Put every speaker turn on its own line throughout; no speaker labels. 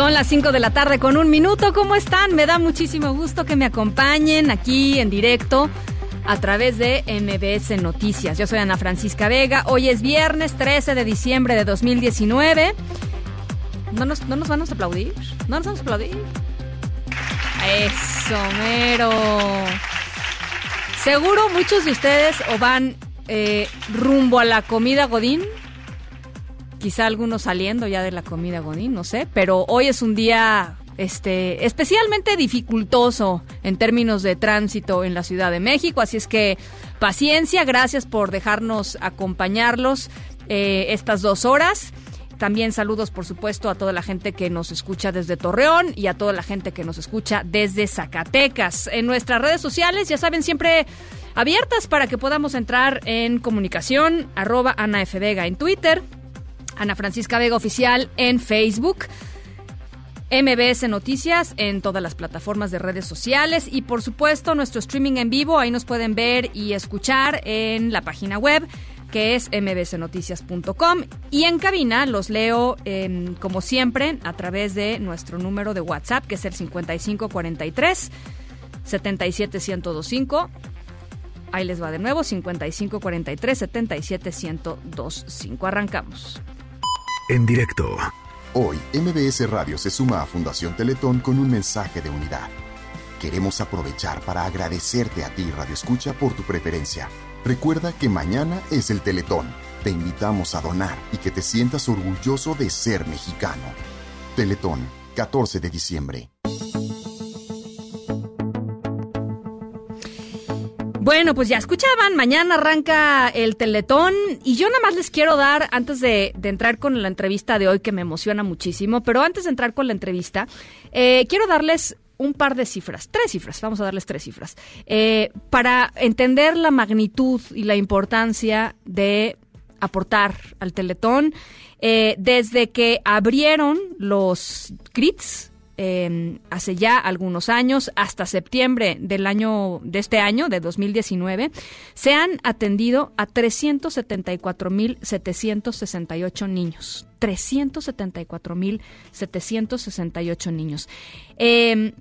Son las 5 de la tarde con un minuto. ¿Cómo están? Me da muchísimo gusto que me acompañen aquí en directo a través de MBS Noticias. Yo soy Ana Francisca Vega. Hoy es viernes 13 de diciembre de 2019. ¿No nos, no nos van a aplaudir? ¿No nos vamos a aplaudir? Eso, mero. Seguro muchos de ustedes van eh, rumbo a la comida Godín quizá algunos saliendo ya de la comida Godín, no sé, pero hoy es un día este especialmente dificultoso en términos de tránsito en la Ciudad de México, así es que paciencia, gracias por dejarnos acompañarlos eh, estas dos horas. También saludos, por supuesto, a toda la gente que nos escucha desde Torreón y a toda la gente que nos escucha desde Zacatecas. En nuestras redes sociales, ya saben, siempre abiertas para que podamos entrar en comunicación, arroba Ana F. En Twitter, Ana Francisca Vega Oficial en Facebook. MBS Noticias en todas las plataformas de redes sociales y por supuesto nuestro streaming en vivo, ahí nos pueden ver y escuchar en la página web que es mbsnoticias.com y en cabina los leo eh, como siempre a través de nuestro número de WhatsApp que es el 5543 77125 Ahí les va de nuevo 5543 77125 Arrancamos.
En directo
Hoy, MBS Radio se suma a Fundación Teletón con un mensaje de unidad. Queremos aprovechar para agradecerte a ti, Radio Escucha, por tu preferencia. Recuerda que mañana es el Teletón. Te invitamos a donar y que te sientas orgulloso de ser mexicano. Teletón, 14 de diciembre.
Bueno, pues ya escuchaban, mañana arranca el Teletón y yo nada más les quiero dar, antes de, entrar con la entrevista de hoy, que me emociona muchísimo, pero antes de entrar con la entrevista, eh, quiero darles un par de cifras, tres cifras, vamos a darles tres cifras, eh, para entender la magnitud y la importancia de aportar al Teletón. Eh, desde que abrieron los CRITs, eh, hace ya algunos años, hasta septiembre del año de este año, de 2019, se han atendido a 374.768 niños. 374.768 niños. Eh,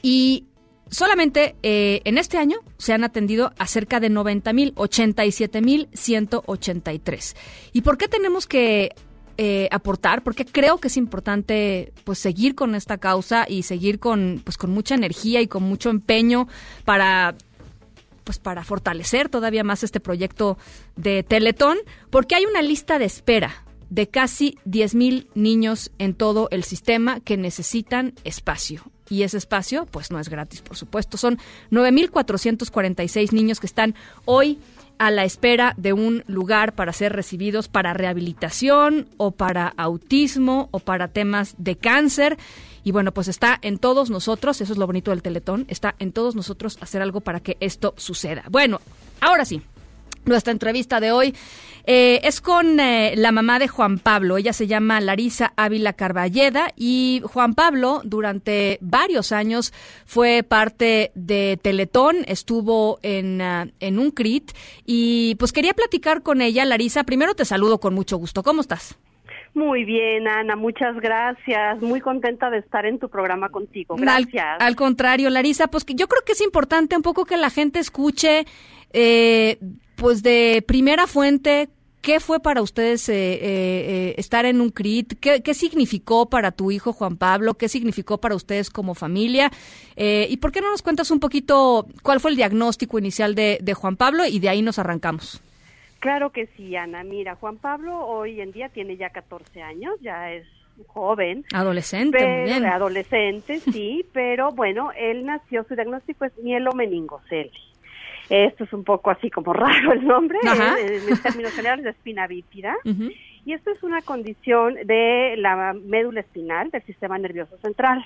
y solamente eh, en este año se han atendido a cerca de 90.000, 87.183. ¿Y por qué tenemos que eh, aportar, porque creo que es importante pues seguir con esta causa y seguir con pues con mucha energía y con mucho empeño para pues para fortalecer todavía más este proyecto de Teletón, porque hay una lista de espera de casi 10.000 niños en todo el sistema que necesitan espacio. Y ese espacio, pues no es gratis, por supuesto. Son 9.446 niños que están hoy a la espera de un lugar para ser recibidos para rehabilitación o para autismo o para temas de cáncer. Y bueno, pues está en todos nosotros, eso es lo bonito del Teletón, está en todos nosotros hacer algo para que esto suceda. Bueno, ahora sí, nuestra entrevista de hoy eh, es con eh, la mamá de Juan Pablo. Ella se llama Larisa Ávila Carballeda y Juan Pablo durante varios años fue parte de Teletón, estuvo en, uh, en un CRIT y pues quería platicar con ella. Larisa, primero te saludo con mucho gusto. ¿Cómo estás?
Muy bien, Ana, muchas gracias. Muy contenta de estar en tu programa contigo. Gracias.
Al, al contrario, Larisa, pues que yo creo que es importante un poco que la gente escuche eh, pues de primera fuente, ¿qué fue para ustedes eh, eh, estar en un CRIT? ¿Qué, ¿Qué, significó para tu hijo Juan Pablo? ¿Qué significó para ustedes como familia? Eh, ¿Y por qué no nos cuentas un poquito cuál fue el diagnóstico inicial de, de Juan Pablo y de ahí nos arrancamos?
Claro que sí, Ana. Mira, Juan Pablo hoy en día tiene ya 14 años, ya es joven.
Adolescente,
pero,
bien.
Adolescente, sí, pero bueno, él nació, su diagnóstico es mielomeningocele. Esto es un poco así como raro el nombre, eh, en términos generales de espina bífida. Y esta es una condición de la médula espinal del sistema nervioso central.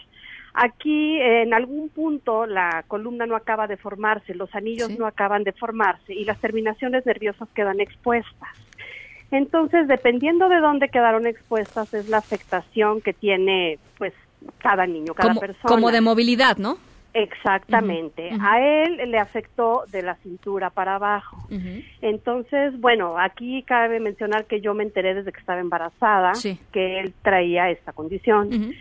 Aquí en algún punto la columna no acaba de formarse, los anillos no acaban de formarse y las terminaciones nerviosas quedan expuestas. Entonces, dependiendo de dónde quedaron expuestas, es la afectación que tiene, pues, cada niño, cada persona.
Como de movilidad, ¿no?
Exactamente. A él le afectó de la cintura para abajo. Entonces, bueno, aquí cabe mencionar que yo me enteré desde que estaba embarazada que él traía esta condición.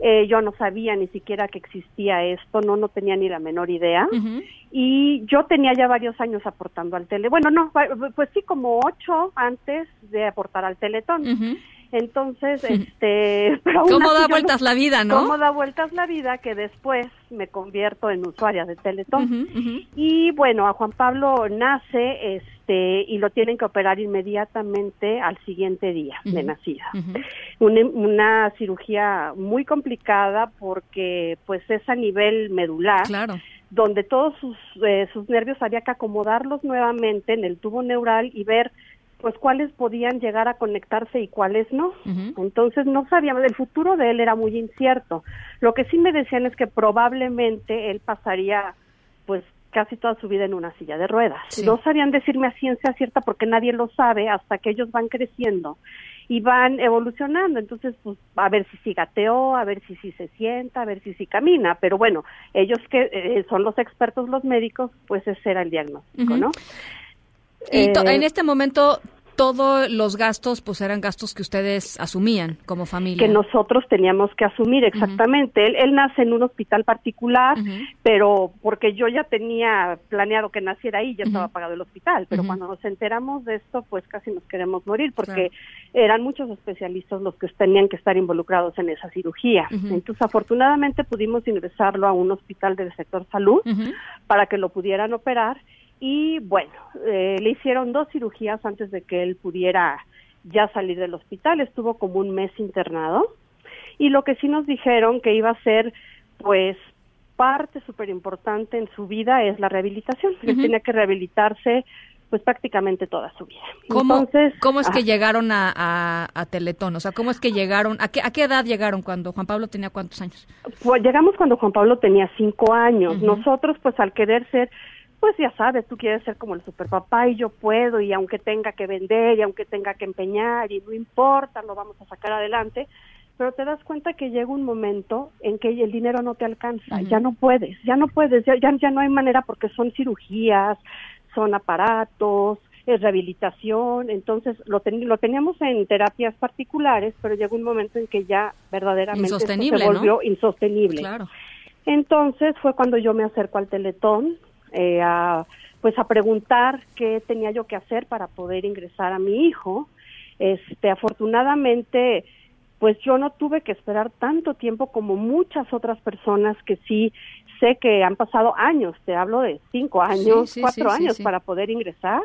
Eh, yo no sabía ni siquiera que existía esto, no, no tenía ni la menor idea. Y yo tenía ya varios años aportando al tele. Bueno, no, pues sí, como ocho antes de aportar al teletón. Entonces, este...
¿Cómo da vueltas la vida, no?
¿Cómo da vueltas la vida que después me convierto en usuaria de Teletón? Y bueno, a Juan Pablo nace este y lo tienen que operar inmediatamente al siguiente día de nacida. una, cirugía muy complicada porque pues es a nivel medular.
Claro
donde todos sus, eh, sus nervios había que acomodarlos nuevamente en el tubo neural y ver pues cuáles podían llegar a conectarse y cuáles no. Entonces no sabíamos, el futuro de él era muy incierto. Lo que sí me decían es que probablemente él pasaría pues casi toda su vida en una silla de ruedas. No sabían decirme a ciencia cierta porque nadie lo sabe hasta que ellos van creciendo y van evolucionando. Entonces, pues, a ver si sí gateó, a ver si sí se sienta, a ver si sí camina. Pero bueno, ellos que eh, son los expertos, los médicos, pues ese era el diagnóstico, ¿no?
Y eh, en este momento todos los gastos pues eran gastos que ustedes asumían como familia.
Que nosotros teníamos que asumir, exactamente. él, él, nace en un hospital particular, pero porque yo ya tenía planeado que naciera ahí, ya estaba pagado el hospital, pero cuando nos enteramos de esto, pues casi nos queremos morir, porque eran muchos especialistas los que tenían que estar involucrados en esa cirugía. Entonces, afortunadamente pudimos ingresarlo a un hospital del sector salud para que lo pudieran operar y bueno, eh, le hicieron dos cirugías antes de que él pudiera ya salir del hospital, estuvo como un mes internado y lo que sí nos dijeron que iba a ser pues parte súper importante en su vida es la rehabilitación, él tenía que rehabilitarse pues prácticamente toda su vida.
¿Cómo, Entonces, ¿cómo es que llegaron a, a, Teletón? O sea, ¿cómo es que llegaron? ¿A qué, ¿A qué edad llegaron cuando Juan Pablo tenía cuántos años?
Pues llegamos cuando Juan Pablo tenía cinco años. Nosotros, pues al querer ser pues ya sabes, tú quieres ser como el superpapá y yo puedo y aunque tenga que vender y aunque tenga que empeñar y no importa, lo vamos a sacar adelante, pero te das cuenta que llega un momento en que el dinero no te alcanza, ya no puedes, ya no puedes, ya, ya, no hay manera porque son cirugías, son aparatos, es rehabilitación, entonces lo, lo teníamos en terapias particulares, pero llegó un momento en que ya verdaderamente se volvió insostenible.
Claro.
Entonces fue cuando yo me acerco al Teletón, eh, a, pues a preguntar qué tenía yo que hacer para poder ingresar a mi hijo. Este, afortunadamente, pues yo no tuve que esperar tanto tiempo como muchas otras personas que sí sé que han pasado años, te hablo de cinco años, cuatro años para poder ingresar.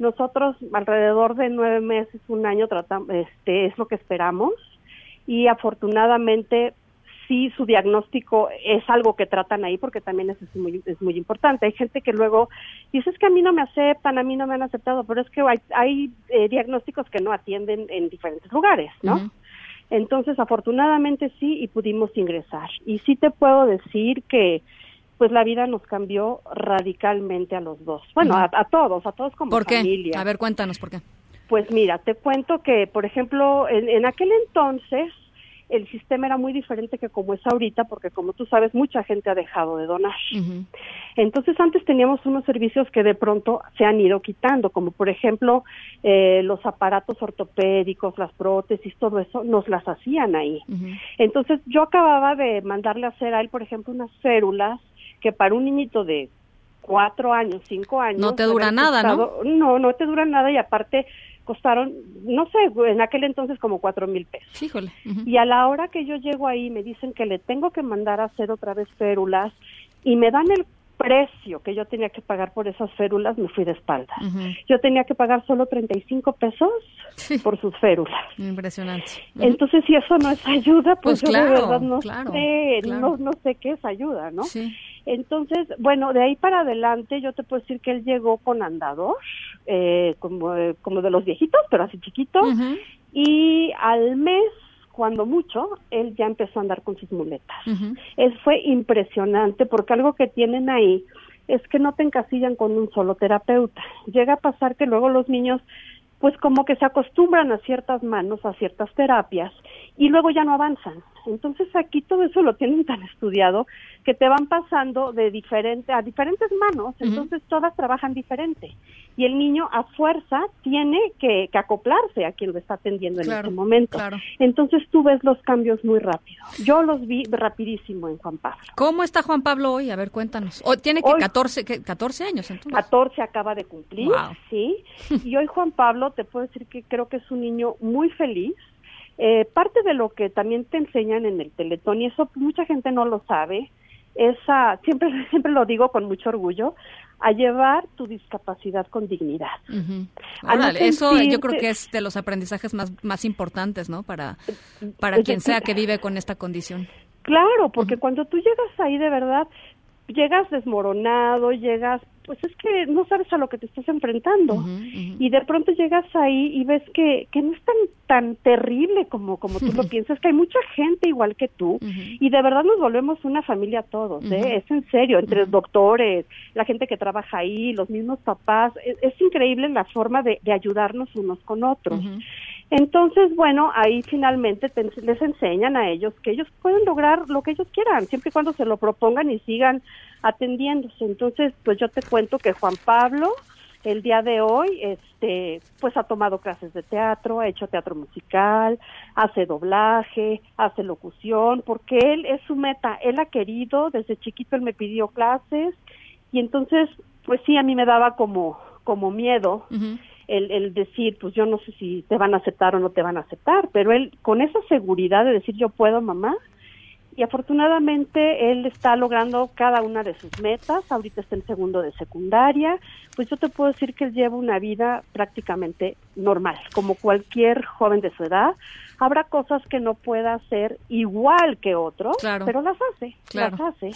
Nosotros alrededor de nueve meses, un año tratamos, este, es lo que esperamos y afortunadamente sí su diagnóstico es algo que tratan ahí porque también es muy, es muy importante. Hay gente que luego dice es que a mí no me aceptan, a mí no me han aceptado, pero es que hay, hay eh, diagnósticos que no atienden en diferentes lugares, ¿no? Entonces, afortunadamente sí y pudimos ingresar. Y sí te puedo decir que pues la vida nos cambió radicalmente a los dos. Bueno, a, todos, a todos como
¿Por qué?
familia.
A ver, cuéntanos por qué.
Pues mira, te cuento que, por ejemplo, en aquel entonces el sistema era muy diferente que como es ahorita, porque como tú sabes, mucha gente ha dejado de donar. Entonces antes teníamos unos servicios que de pronto se han ido quitando, como por ejemplo eh, los aparatos ortopédicos, las prótesis, todo eso, nos las hacían ahí. Entonces yo acababa de mandarle a hacer a él, por ejemplo, unas células que para un niñito de cuatro años, cinco años...
No te dura nada, ¿no?
No, no te dura nada y aparte costaron, no sé, en aquel entonces como cuatro mil pesos.
Híjole.
Y a la hora que yo llego ahí me dicen que le tengo que mandar a hacer otra vez férulas y me dan el precio que yo tenía que pagar por esas férulas, me fui de espalda. Yo tenía que pagar solo 35 pesos por sus férulas.
Impresionante.
Entonces, si eso no es ayuda, pues, pues yo de verdad no sé, no, no sé qué es ayuda, ¿no?
Sí.
Entonces, bueno, de ahí para adelante yo te puedo decir que él llegó con andador, eh, como, como de los viejitos, pero así chiquito, y al mes cuando mucho, él ya empezó a andar con sus muletas. Es, fue impresionante porque algo que tienen ahí es que no te encasillan con un solo terapeuta. Llega a pasar que luego los niños pues como que se acostumbran a ciertas manos, a ciertas terapias y luego ya no avanzan. Entonces aquí todo eso lo tienen tan estudiado que te van pasando de diferente a diferentes manos, entonces todas trabajan diferente y el niño a fuerza tiene que, acoplarse a quien lo está atendiendo en este momento. Entonces tú ves los cambios muy rápido. Yo los vi rapidísimo en Juan Pablo.
¿Cómo está Juan Pablo hoy? A ver, cuéntanos. Hoy tiene que 14, 14 años entonces.
14 acaba de cumplir, sí. Y hoy Juan Pablo te puedo decir que creo que es un niño muy feliz eh, parte de lo que también te enseñan en el Teletón, y eso mucha gente no lo sabe, es siempre, siempre lo digo con mucho orgullo, a llevar tu discapacidad con dignidad.
eso yo creo que es de los aprendizajes más, más importantes, ¿no? Para, para quien sea que vive con esta condición.
Claro, porque cuando tú llegas ahí de verdad, llegas desmoronado, llegas, pues es que no sabes a lo que te estás enfrentando. Y de pronto llegas ahí y ves que, que no es tan, tan terrible como, como tú lo piensas, que hay mucha gente igual que tú. Y de verdad nos volvemos una familia todos, ¿eh? Es en serio, entre los doctores, la gente que trabaja ahí, los mismos papás. Es, es increíble la forma de, de ayudarnos unos con otros. Entonces, bueno, ahí finalmente les enseñan a ellos que ellos pueden lograr lo que ellos quieran, siempre y cuando se lo propongan y sigan atendiéndose. Entonces, pues yo te cuento que Juan Pablo, el día de hoy, este, pues ha tomado clases de teatro, ha hecho teatro musical, hace doblaje, hace locución, porque él es su meta, él ha querido, desde chiquito él me pidió clases y entonces, pues sí, a mí me daba como, como miedo el, el decir, pues yo no sé si te van a aceptar o no te van a aceptar, pero él con esa seguridad de decir yo puedo, mamá, y afortunadamente él está logrando cada una de sus metas, ahorita está en segundo de secundaria, pues yo te puedo decir que él lleva una vida prácticamente normal, como cualquier joven de su edad, habrá cosas que no pueda hacer igual que otros, pero las hace, las hace.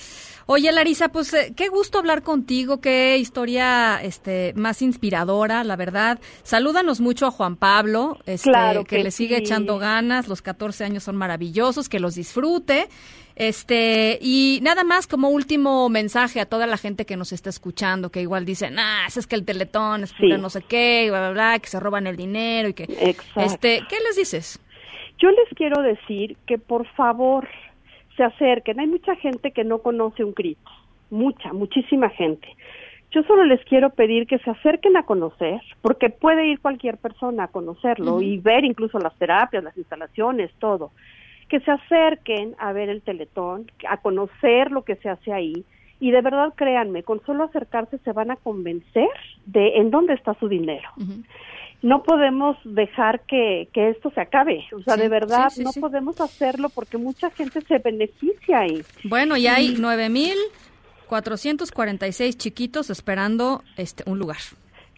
Oye, Larisa, pues eh, qué gusto hablar contigo, qué historia este más inspiradora, la verdad. Salúdanos mucho a Juan Pablo, este, que, le sigue echando ganas, los 14 años son maravillosos, que los disfrute. Este, y nada más como último mensaje a toda la gente que nos está escuchando, que igual dicen, ah, es que el teletón es no sé qué, bla, bla, bla, que se roban el dinero y que, este, ¿qué les dices?
Yo les quiero decir que por favor se acerquen. Hay mucha gente que no conoce un CRIT, mucha, muchísima gente. Yo solo les quiero pedir que se acerquen a conocer, porque puede ir cualquier persona a conocerlo y ver incluso las terapias, las instalaciones, todo. Que se acerquen a ver el teletón, a conocer lo que se hace ahí. Y de verdad, créanme, con solo acercarse se van a convencer de en dónde está su dinero no podemos dejar que, que esto se acabe. O sea, de verdad, no podemos hacerlo porque mucha gente se beneficia ahí.
Bueno, y hay nueve mil cuatrocientos cuarenta y seis chiquitos esperando este un lugar.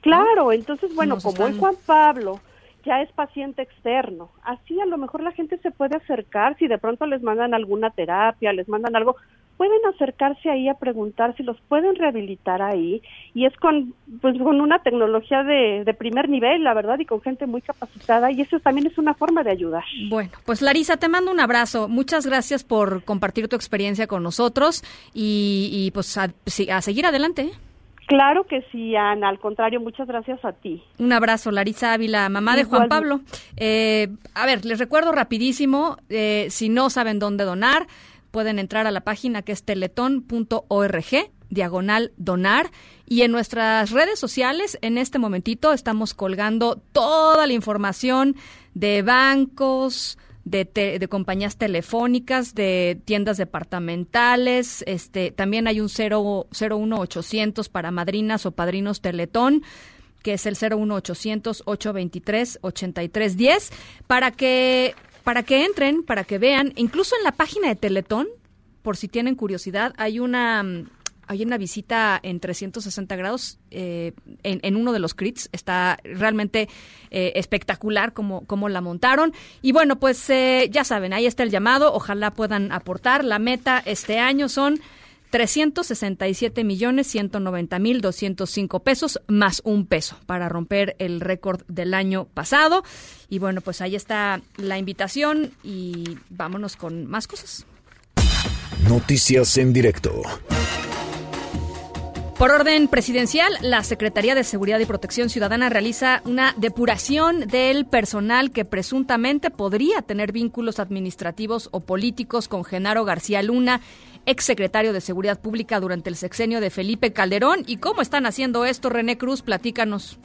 Claro, entonces, bueno, como es Juan Pablo ya es paciente externo, así a lo mejor la gente se puede acercar si de pronto les mandan alguna terapia, les mandan algo, pueden acercarse ahí a preguntar si los pueden rehabilitar ahí y es con pues con una tecnología de, de, primer nivel la verdad y con gente muy capacitada y eso también es una forma de ayudar
bueno pues Larisa te mando un abrazo muchas gracias por compartir tu experiencia con nosotros y, y pues a, a seguir adelante ¿eh?
Claro que sí, Ana. Al contrario, muchas gracias a ti.
Un abrazo, Larisa Ávila, mamá de Juan Pablo. Eh, a ver, les recuerdo rapidísimo, eh, si no saben dónde donar, pueden entrar a la página que es teletón.org diagonal donar. Y en nuestras redes sociales en este momentito estamos colgando toda la información de bancos, de, de, compañías telefónicas, de tiendas departamentales, este, también hay un 0, 01800 para madrinas o padrinos Teletón que es el 01800 823 8310 para que para que entren, para que vean, incluso en la página de Teletón, por si tienen curiosidad, hay una mm, hay una visita en 360 grados eh, en, uno de los crits. Está realmente eh, espectacular como, como la montaron. Y bueno, pues eh, ya saben, ahí está el llamado. Ojalá puedan aportar. La meta este año son 367 millones 190 mil 205 pesos más un peso para romper el récord del año pasado. Y bueno, pues ahí está la invitación y vámonos con más cosas.
Noticias en directo.
Por orden presidencial, la Secretaría de Seguridad y Protección Ciudadana realiza una depuración del personal que presuntamente podría tener vínculos administrativos o políticos con Genaro García Luna, exsecretario de Seguridad Pública durante el sexenio de Felipe Calderón. ¿Y cómo están haciendo esto, René Cruz? Platícanos.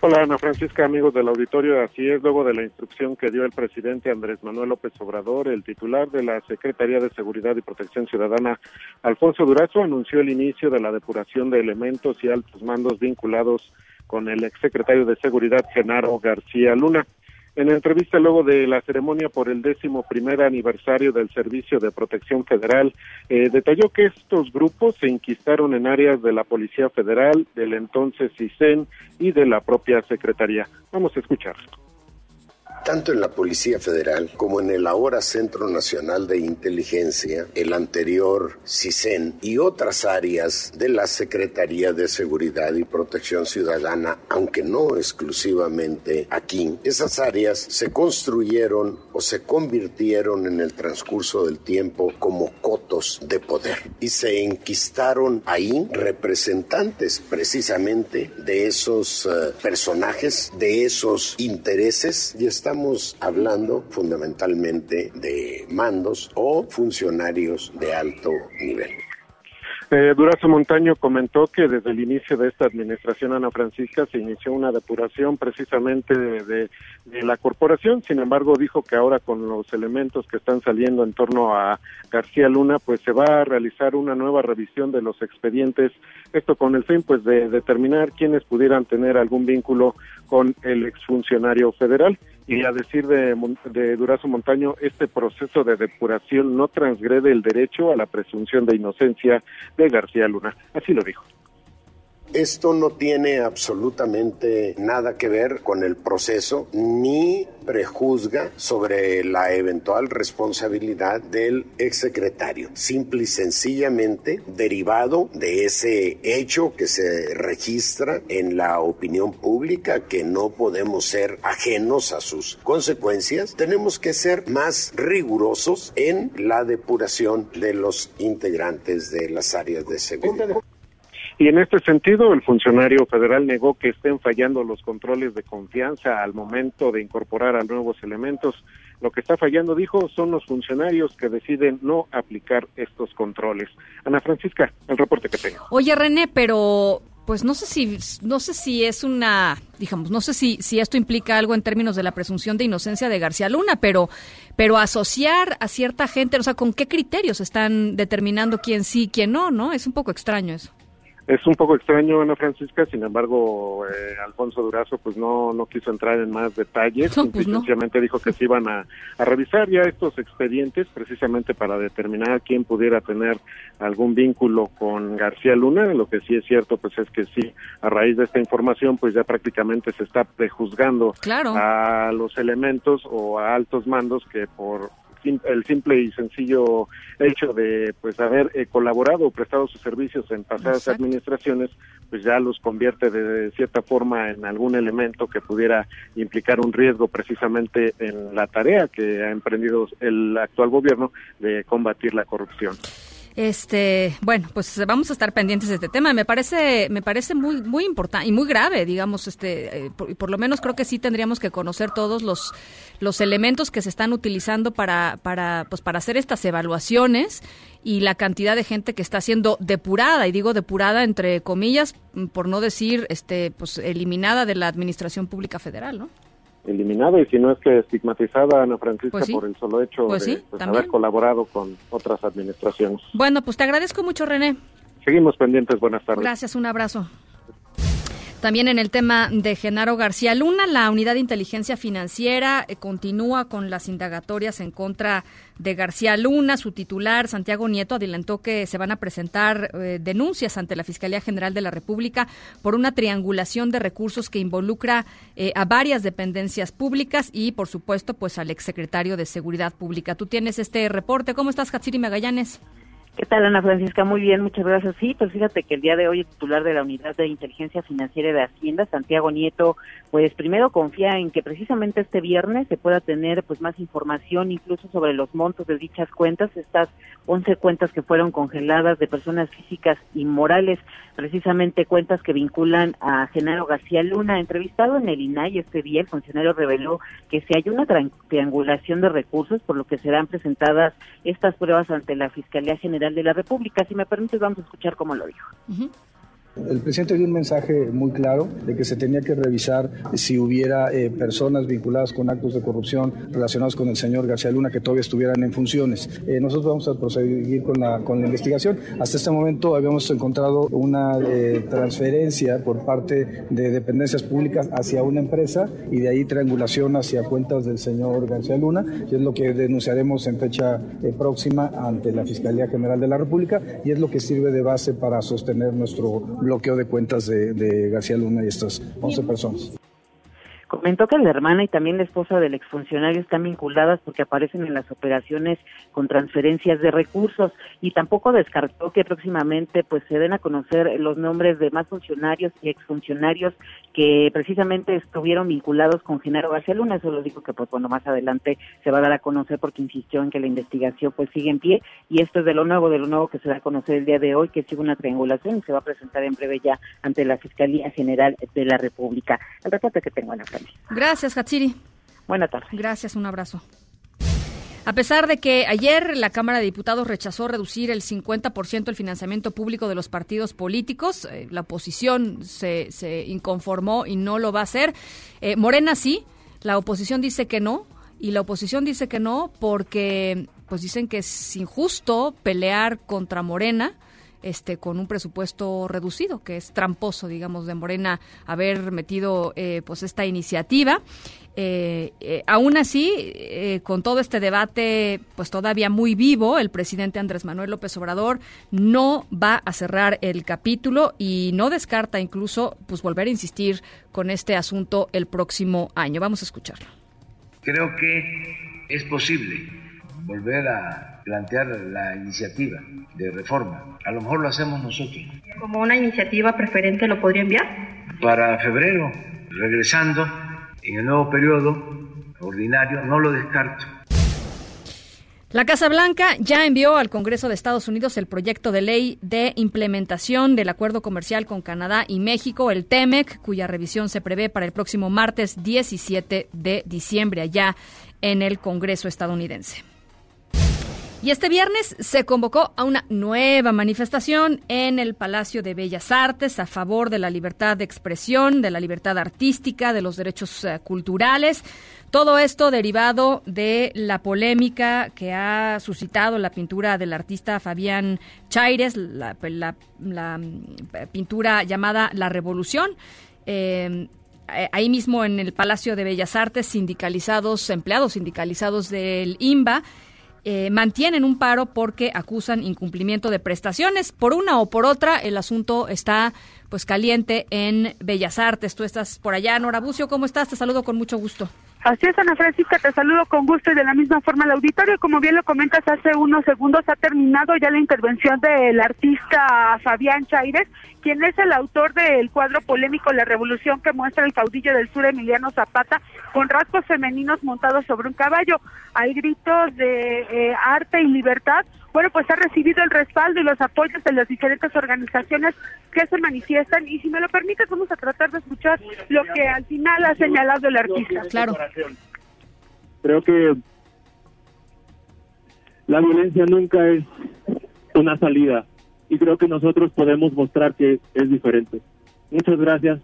Hola Ana Francisca, amigos del auditorio. Así es, luego de la instrucción que dio el presidente Andrés Manuel López Obrador, el titular de la Secretaría de Seguridad y Protección Ciudadana, Alfonso Durazo, anunció el inicio de la depuración de elementos y altos mandos vinculados con el exsecretario de Seguridad, Genaro García Luna. En entrevista luego de la ceremonia por el décimo primer aniversario del Servicio de Protección Federal, eh, detalló que estos grupos se inquistaron en áreas de la Policía Federal, del entonces CISEN y de la propia Secretaría. Vamos a escuchar
tanto en la Policía Federal como en el ahora Centro Nacional de Inteligencia, el anterior CISEN y otras áreas de la Secretaría de Seguridad y Protección Ciudadana, aunque no exclusivamente aquí. Esas áreas se construyeron o se convirtieron en el transcurso del tiempo como cotos de poder y se enquistaron ahí representantes precisamente de esos eh, personajes, de esos intereses y estamos estamos hablando fundamentalmente de mandos o funcionarios de alto nivel.
Eh, Durazo Montaño comentó que desde el inicio de esta administración Ana Francisca se inició una depuración precisamente de, la corporación, sin embargo dijo que ahora con los elementos que están saliendo en torno a García Luna, pues se va a realizar una nueva revisión de los expedientes, esto con el fin pues de determinar quiénes pudieran tener algún vínculo con el exfuncionario federal y a decir de, de, Durazo Montaño, este proceso de depuración no transgrede el derecho a la presunción de inocencia de García Luna. Así lo dijo.
Esto no tiene absolutamente nada que ver con el proceso ni prejuzga sobre la eventual responsabilidad del exsecretario. Simple y sencillamente derivado de ese hecho que se registra en la opinión pública que no podemos ser ajenos a sus consecuencias, tenemos que ser más rigurosos en la depuración de los integrantes de las áreas de seguridad.
Y en este sentido, el funcionario federal negó que estén fallando los controles de confianza al momento de incorporar a nuevos elementos. Lo que está fallando, dijo, son los funcionarios que deciden no aplicar estos controles. Ana Francisca, el reporte que tengo.
Oye, René, pero pues no sé si no sé si es una digamos no sé si si esto implica algo en términos de la presunción de inocencia de García Luna pero pero asociar a cierta gente o sea con qué criterios están determinando quién sí quién no no es un poco extraño eso
es un poco extraño, Ana Francisca, sin embargo, eh, Alfonso Durazo pues no, no quiso entrar en más detalles, no, pues sencillamente dijo que se iban a, a, revisar ya estos expedientes precisamente para determinar quién pudiera tener algún vínculo con García Luna, lo que sí es cierto pues es que sí, a raíz de esta información pues ya prácticamente se está prejuzgando a los elementos o a altos mandos que por el simple y sencillo hecho de pues haber eh, colaborado o prestado sus servicios en pasadas administraciones pues ya los convierte de cierta forma en algún elemento que pudiera implicar un riesgo precisamente en la tarea que ha emprendido el actual gobierno de combatir la corrupción.
Este, bueno, pues vamos a estar pendientes de este tema. Me parece, me parece muy, muy importante y muy grave, digamos, este, eh, por, lo menos creo que sí tendríamos que conocer todos los, los elementos que se están utilizando para, para, pues para hacer estas evaluaciones y la cantidad de gente que está siendo depurada, y digo depurada entre comillas, por no decir, este, pues eliminada de la administración pública federal, ¿no?
Eliminada y si no es que estigmatizada Ana Francisca pues por el solo hecho pues de pues, haber colaborado con otras administraciones.
Bueno, pues te agradezco mucho, René.
Seguimos pendientes. Buenas tardes.
Gracias, un abrazo. También en el tema de Genaro García Luna, la Unidad de Inteligencia Financiera eh, continúa con las indagatorias en contra de García Luna. Su titular, Santiago Nieto, adelantó que se van a presentar eh, denuncias ante la Fiscalía General de la República por una triangulación de recursos que involucra eh, a varias dependencias públicas y, por supuesto, pues al exsecretario de Seguridad Pública. Tú tienes este reporte. ¿Cómo estás, Hatsiri Magallanes?
¿Qué tal, Ana Francisca? Muy bien, muchas gracias. Sí, pues fíjate que el día de hoy el titular de la Unidad de Inteligencia Financiera de Hacienda, Santiago Nieto, pues primero confía en que precisamente este viernes se pueda tener pues más información incluso sobre los montos de dichas cuentas, estas 11 cuentas que fueron congeladas de personas físicas y morales, precisamente cuentas que vinculan a Genaro García Luna. Entrevistado en el INAI este día, el funcionario reveló que si hay una triangulación de recursos, por lo que serán presentadas estas pruebas ante la Fiscalía General de la República. Si me permites, vamos a escuchar cómo lo dijo.
El presidente dio un mensaje muy claro de que se tenía que revisar si hubiera eh, personas vinculadas con actos de corrupción relacionados con el señor García Luna que todavía estuvieran en funciones. Eh, nosotros vamos a proseguir con la, con la investigación. Hasta este momento habíamos encontrado una eh, transferencia por parte de dependencias públicas hacia una empresa y de ahí triangulación hacia cuentas del señor García Luna, y es lo que denunciaremos en fecha próxima ante la Fiscalía General de la República y es lo que sirve de base para sostener nuestro bloqueo de cuentas de, García Luna y estas 11 personas.
Comentó que la hermana y también la esposa del exfuncionario están vinculadas porque aparecen en las operaciones con transferencias de recursos y tampoco descartó que próximamente pues se den a conocer los nombres de más funcionarios y exfuncionarios que precisamente estuvieron vinculados con Genaro García Luna. Eso lo dijo que pues bueno más adelante se va a dar a conocer porque insistió en que la investigación pues sigue en pie y esto es de lo nuevo, de lo nuevo que se da a conocer el día de hoy, que sigue una triangulación y se va a presentar en breve ya ante la Fiscalía General de la República. El reporte que tengo en la frente.
Gracias, Hatsiri.
Buenas tardes.
Gracias, un abrazo. A pesar de que ayer la Cámara de Diputados rechazó reducir el 50% el financiamiento público de los partidos políticos, eh, la oposición se, se, inconformó y no lo va a hacer. Eh, Morena sí, la oposición dice que no, y la oposición dice que no porque pues dicen que es injusto pelear contra Morena este, con un presupuesto reducido, que es tramposo, digamos, de Morena haber metido eh, pues esta iniciativa. Eh, eh, aún así, con todo este debate, pues todavía muy vivo, el presidente Andrés Manuel López Obrador no va a cerrar el capítulo y no descarta incluso, pues volver a insistir con este asunto el próximo año. Vamos a escucharlo.
Creo que es posible volver a plantear la iniciativa de reforma. A lo mejor lo hacemos nosotros.
¿Como una iniciativa preferente lo podría enviar?
Para febrero, regresando en el nuevo periodo ordinario, no lo descarto.
La Casa Blanca ya envió al Congreso de Estados Unidos el proyecto de ley de implementación del acuerdo comercial con Canadá y México, el TEMEC, cuya revisión se prevé para el próximo martes 17 de diciembre allá en el Congreso estadounidense. Y este viernes se convocó a una nueva manifestación en el Palacio de Bellas Artes a favor de la libertad de expresión, de la libertad artística, de los derechos eh, culturales. Todo esto derivado de la polémica que ha suscitado la pintura del artista Fabián Chaires, la, mm, pintura llamada La Revolución. Eh, ahí mismo en el Palacio de Bellas Artes, sindicalizados, empleados sindicalizados del IMBA, eh, mantienen un paro porque acusan incumplimiento de prestaciones. Por una o por otra, el asunto está pues caliente en Bellas Artes. Tú estás por allá, Nora Bucio, ¿cómo estás? Te saludo con mucho gusto.
Así es, Ana Francisca, te saludo con gusto y de la misma forma al auditorio. Como bien lo comentas hace unos segundos, ha terminado ya la intervención del artista Fabián Chaires, quien es el autor del cuadro polémico La Revolución que muestra el caudillo del sur Emiliano Zapata con rasgos femeninos montados sobre un caballo. Hay gritos de eh, arte y libertad. Bueno, pues ha recibido el respaldo y los apoyos de las diferentes organizaciones que se manifiestan. Y si me lo permites vamos a tratar de escuchar lo que al final ha señalado el artista.
Claro.
Creo que la violencia nunca es una salida. Y creo que nosotros podemos mostrar que es diferente. Muchas gracias,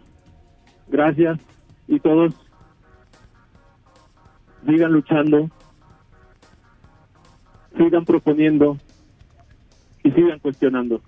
gracias. Y todos sigan luchando, sigan proponiendo y sigan cuestionando.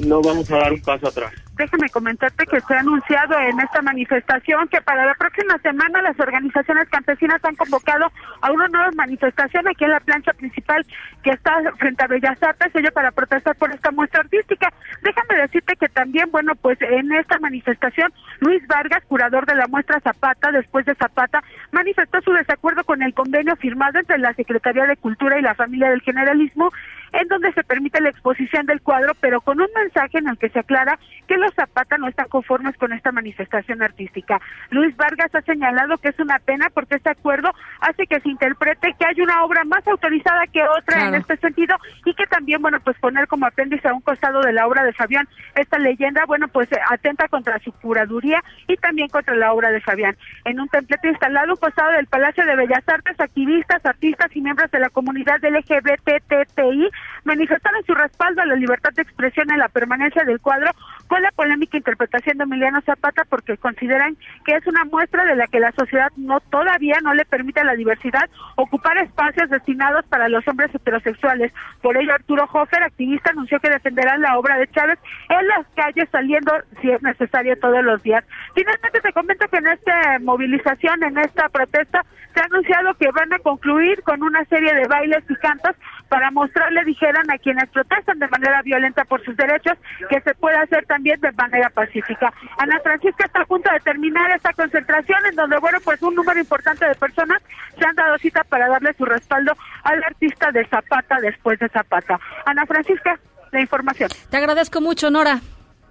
No vamos a dar un paso atrás.
Déjame comentarte que se ha anunciado en esta manifestación que para la próxima semana las organizaciones campesinas han convocado a una nueva manifestación aquí en la plancha principal que está frente a Bellas Artes, ello para protestar por esta muestra artística. Déjame decirte que también, bueno, pues en esta manifestación, Luis Vargas, curador de la muestra Zapata, después de Zapata, manifestó su desacuerdo con el convenio firmado entre la Secretaría de Cultura y la familia del generalismo en donde se permite la exposición del cuadro, pero con un mensaje en el que se aclara que los Zapata no están conformes con esta manifestación artística. Luis Vargas ha señalado que es una pena porque este acuerdo hace que se interprete que hay una obra más autorizada que otra en este sentido y que también, bueno, pues poner como apéndice a un costado de la obra de Fabián esta leyenda, bueno, pues atenta contra su curaduría y también contra la obra de Fabián. En un templete instalado un costado del Palacio de Bellas Artes, activistas, artistas y miembros de la comunidad LGBTTI manifestaron su respaldo a la libertad de expresión en la permanencia del cuadro con la polémica interpretación de Emiliano Zapata porque consideran que es una muestra de la que la sociedad no todavía no le permite a la diversidad ocupar espacios destinados para los hombres heterosexuales. Por ello Arturo Hofer, activista, anunció que defenderá la obra de Chávez en las calles saliendo si es necesario todos los días. Finalmente te comento que en esta movilización, en esta protesta, se ha anunciado que van a concluir con una serie de bailes y cantos para mostrarle, dijeron a quienes protestan de manera violenta por sus derechos, que se puede hacer también de manera pacífica. Ana Francisca está a punto de terminar esta concentración en donde, bueno, pues un número importante de personas se han dado cita para darle su respaldo al artista de Zapata después de Zapata. Ana Francisca, la información.
Te agradezco mucho, Nora.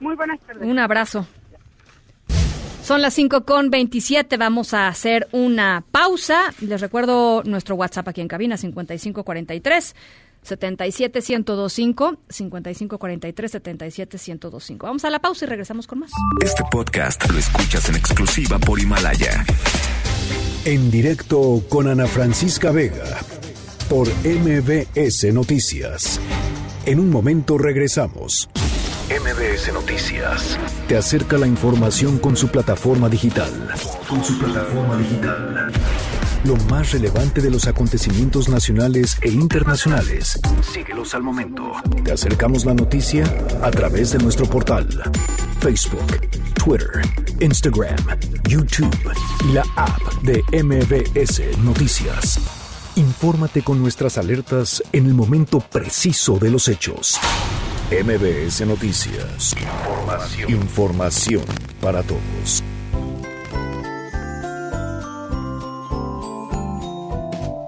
Muy buenas tardes.
Un abrazo. Son las 5 con 27. Vamos a hacer una pausa. Les recuerdo nuestro WhatsApp aquí en cabina 5543 77125 5543 77125. Vamos a la pausa y regresamos con más.
Este podcast lo escuchas en exclusiva por Himalaya.
En directo con Ana Francisca Vega por MBS Noticias. En un momento regresamos.
MBS Noticias.
Te acerca la información con su plataforma digital.
Con su plataforma digital.
Lo más relevante de los acontecimientos nacionales e internacionales.
Síguelos al momento.
Te acercamos la noticia a través de nuestro portal, Facebook, Twitter, Instagram, YouTube y la app de MBS Noticias. Infórmate con nuestras alertas en el momento preciso de los hechos. MBS Noticias.
Información.
Información para todos.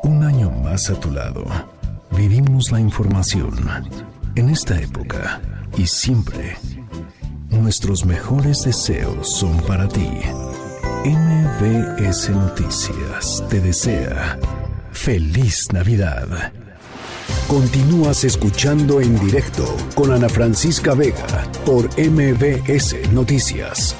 Un año más a tu lado. Vivimos la información. En esta época y siempre. Nuestros mejores deseos son para ti. MBS Noticias te desea feliz Navidad. Continúas escuchando en directo con Ana Francisca Vega por MBS Noticias.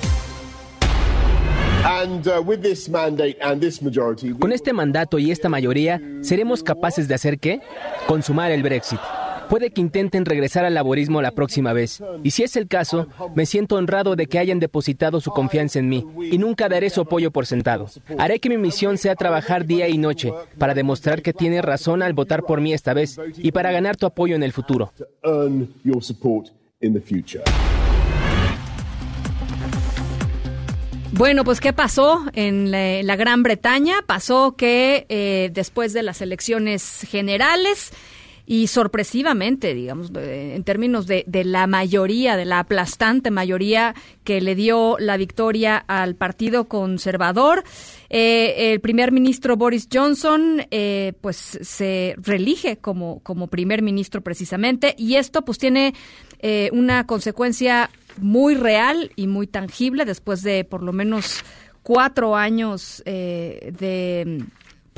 Con este mandato y esta mayoría, ¿seremos capaces de hacer qué? Consumar el Brexit. Puede que intenten regresar al laborismo la próxima vez. Y si es el caso, me siento honrado de que hayan depositado su confianza en mí y nunca daré su apoyo por sentado. Haré que mi misión sea trabajar día y noche para demostrar que tienes razón al votar por mí esta vez y para ganar tu apoyo en el futuro.
Bueno, pues ¿qué pasó en la, Gran Bretaña? Pasó que eh, después de las elecciones generales, y sorpresivamente, digamos, en términos de, la mayoría, de la aplastante mayoría que le dio la victoria al Partido Conservador. Eh, el primer ministro Boris Johnson, eh, pues se reelige como, como primer ministro precisamente, y esto pues tiene eh, una consecuencia muy real y muy tangible después de por lo menos cuatro años de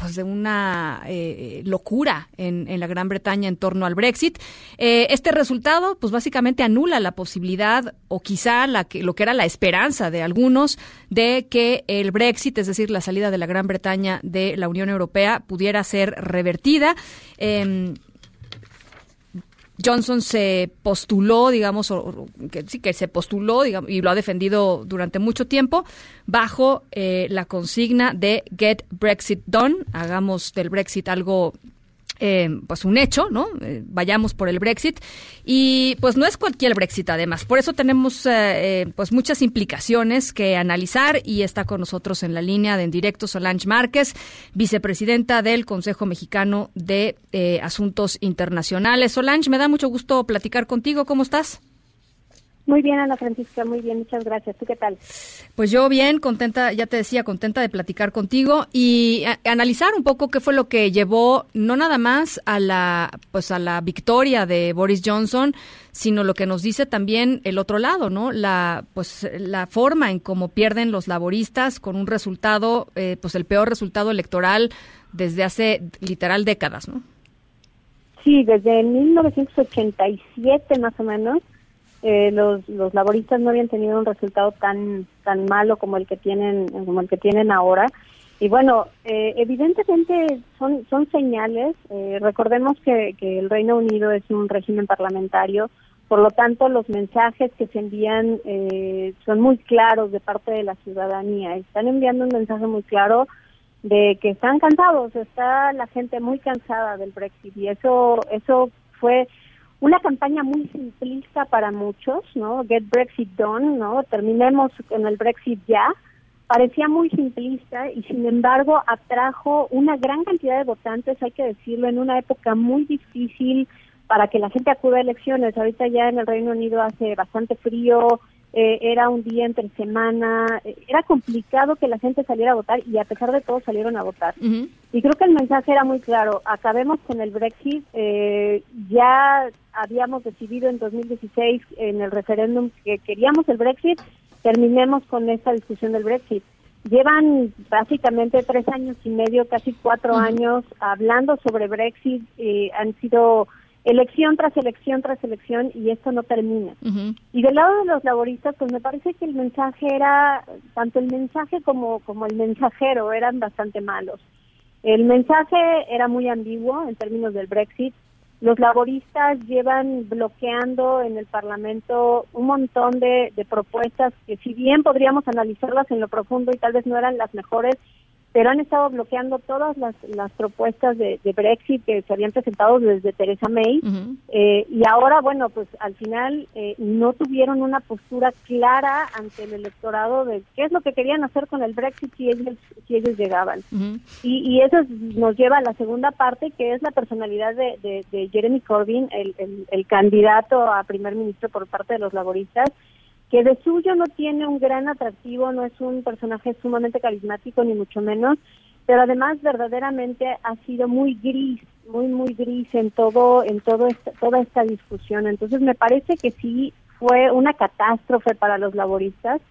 pues de una eh, locura en, en, la Gran Bretaña en torno al Brexit. Eh, este resultado, pues básicamente anula la posibilidad o quizá la que, lo que era la esperanza de algunos de que el Brexit, es decir, la salida de la Gran Bretaña de la Unión Europea, pudiera ser revertida. Eh, Johnson se postuló, digamos, o, que sí que se postuló digamos, y lo ha defendido durante mucho tiempo bajo eh, la consigna de Get Brexit Done, hagamos del Brexit algo eh, pues un hecho, ¿no? Eh, vayamos por el Brexit y pues no es cualquier Brexit además. Por eso tenemos pues muchas implicaciones que analizar y está con nosotros en la línea de en directo Solange Márquez, vicepresidenta del Consejo Mexicano de Asuntos Internacionales. Solange, me da mucho gusto platicar contigo. ¿Cómo estás?
Muy bien, Ana Francisca, muy bien, muchas gracias. ¿Tú qué tal?
Pues yo bien, contenta, ya te decía, contenta de platicar contigo y analizar un poco qué fue lo que llevó no nada más a la pues a la victoria de Boris Johnson, sino lo que nos dice también el otro lado, ¿no? La pues la forma en cómo pierden los laboristas con un resultado eh, pues el peor resultado electoral desde hace literal décadas, ¿no?
Sí, desde 1987 más o menos eh, los, los laboristas no habían tenido un resultado tan tan malo como el que tienen como el que tienen ahora. Y bueno eh, evidentemente son son señales. Eh, recordemos que, que el Reino Unido es un régimen parlamentario por lo tanto los mensajes que se envían son muy claros de parte de la ciudadanía. Están enviando un mensaje muy claro de que están cansados está la gente muy cansada del Brexit y eso eso fue una campaña muy simplista para muchos, ¿no? Get Brexit done, ¿no? Terminemos con el Brexit ya. Parecía muy simplista y sin embargo atrajo una gran cantidad de votantes, hay que decirlo, en una época muy difícil para que la gente acuda a elecciones. Ahorita ya en el Reino Unido hace bastante frío, eh, era un día entre semana, eh, era complicado que la gente saliera a votar y a pesar de todo salieron a votar. Y creo que el mensaje era muy claro, acabemos con el Brexit, eh, ya habíamos decidido en 2016 en el referéndum que queríamos el Brexit, terminemos con esta discusión del Brexit. Llevan básicamente tres años y medio, casi cuatro años hablando sobre Brexit, y han sido elección tras elección tras elección y esto no termina. Y del lado de los laboristas, pues me parece que el mensaje era, tanto el mensaje como, como el mensajero eran bastante malos. El mensaje era muy ambiguo en términos del Brexit. Los laboristas llevan bloqueando en el Parlamento un montón de, de propuestas que si bien podríamos analizarlas en lo profundo y tal vez no eran las mejores, pero han estado bloqueando todas las, las propuestas de, Brexit que se habían presentado desde Teresa May. Eh, y ahora, bueno, pues al final eh, no tuvieron una postura clara ante el electorado de qué es lo que querían hacer con el Brexit si ellos, si ellos llegaban. y, y, eso nos lleva a la segunda parte, que es la personalidad de, de, Jeremy Corbyn, el, el, el candidato a primer ministro por parte de los laboristas, que de suyo no tiene un gran atractivo, no es un personaje sumamente carismático ni mucho menos, pero además verdaderamente ha sido muy gris, muy muy gris en todo en todo esta, toda esta discusión. Entonces me parece que sí fue una catástrofe para los laboristas.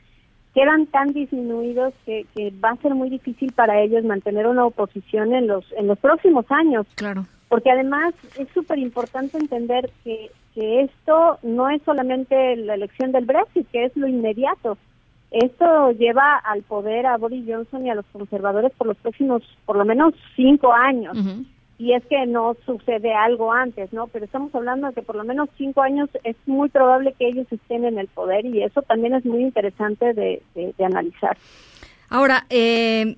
Quedan tan disminuidos que, que va a ser muy difícil para ellos mantener una oposición en los en los próximos años.
Claro.
Porque además es súper importante entender que que esto no es solamente la elección del Brexit, que es lo inmediato. Esto lleva al poder a Boris Johnson y a los conservadores por los próximos, por lo menos, cinco años. Y es que no sucede algo antes, ¿no? Pero estamos hablando de que por lo menos cinco años es muy probable que ellos estén en el poder y eso también es muy interesante de, de analizar.
Ahora, eh,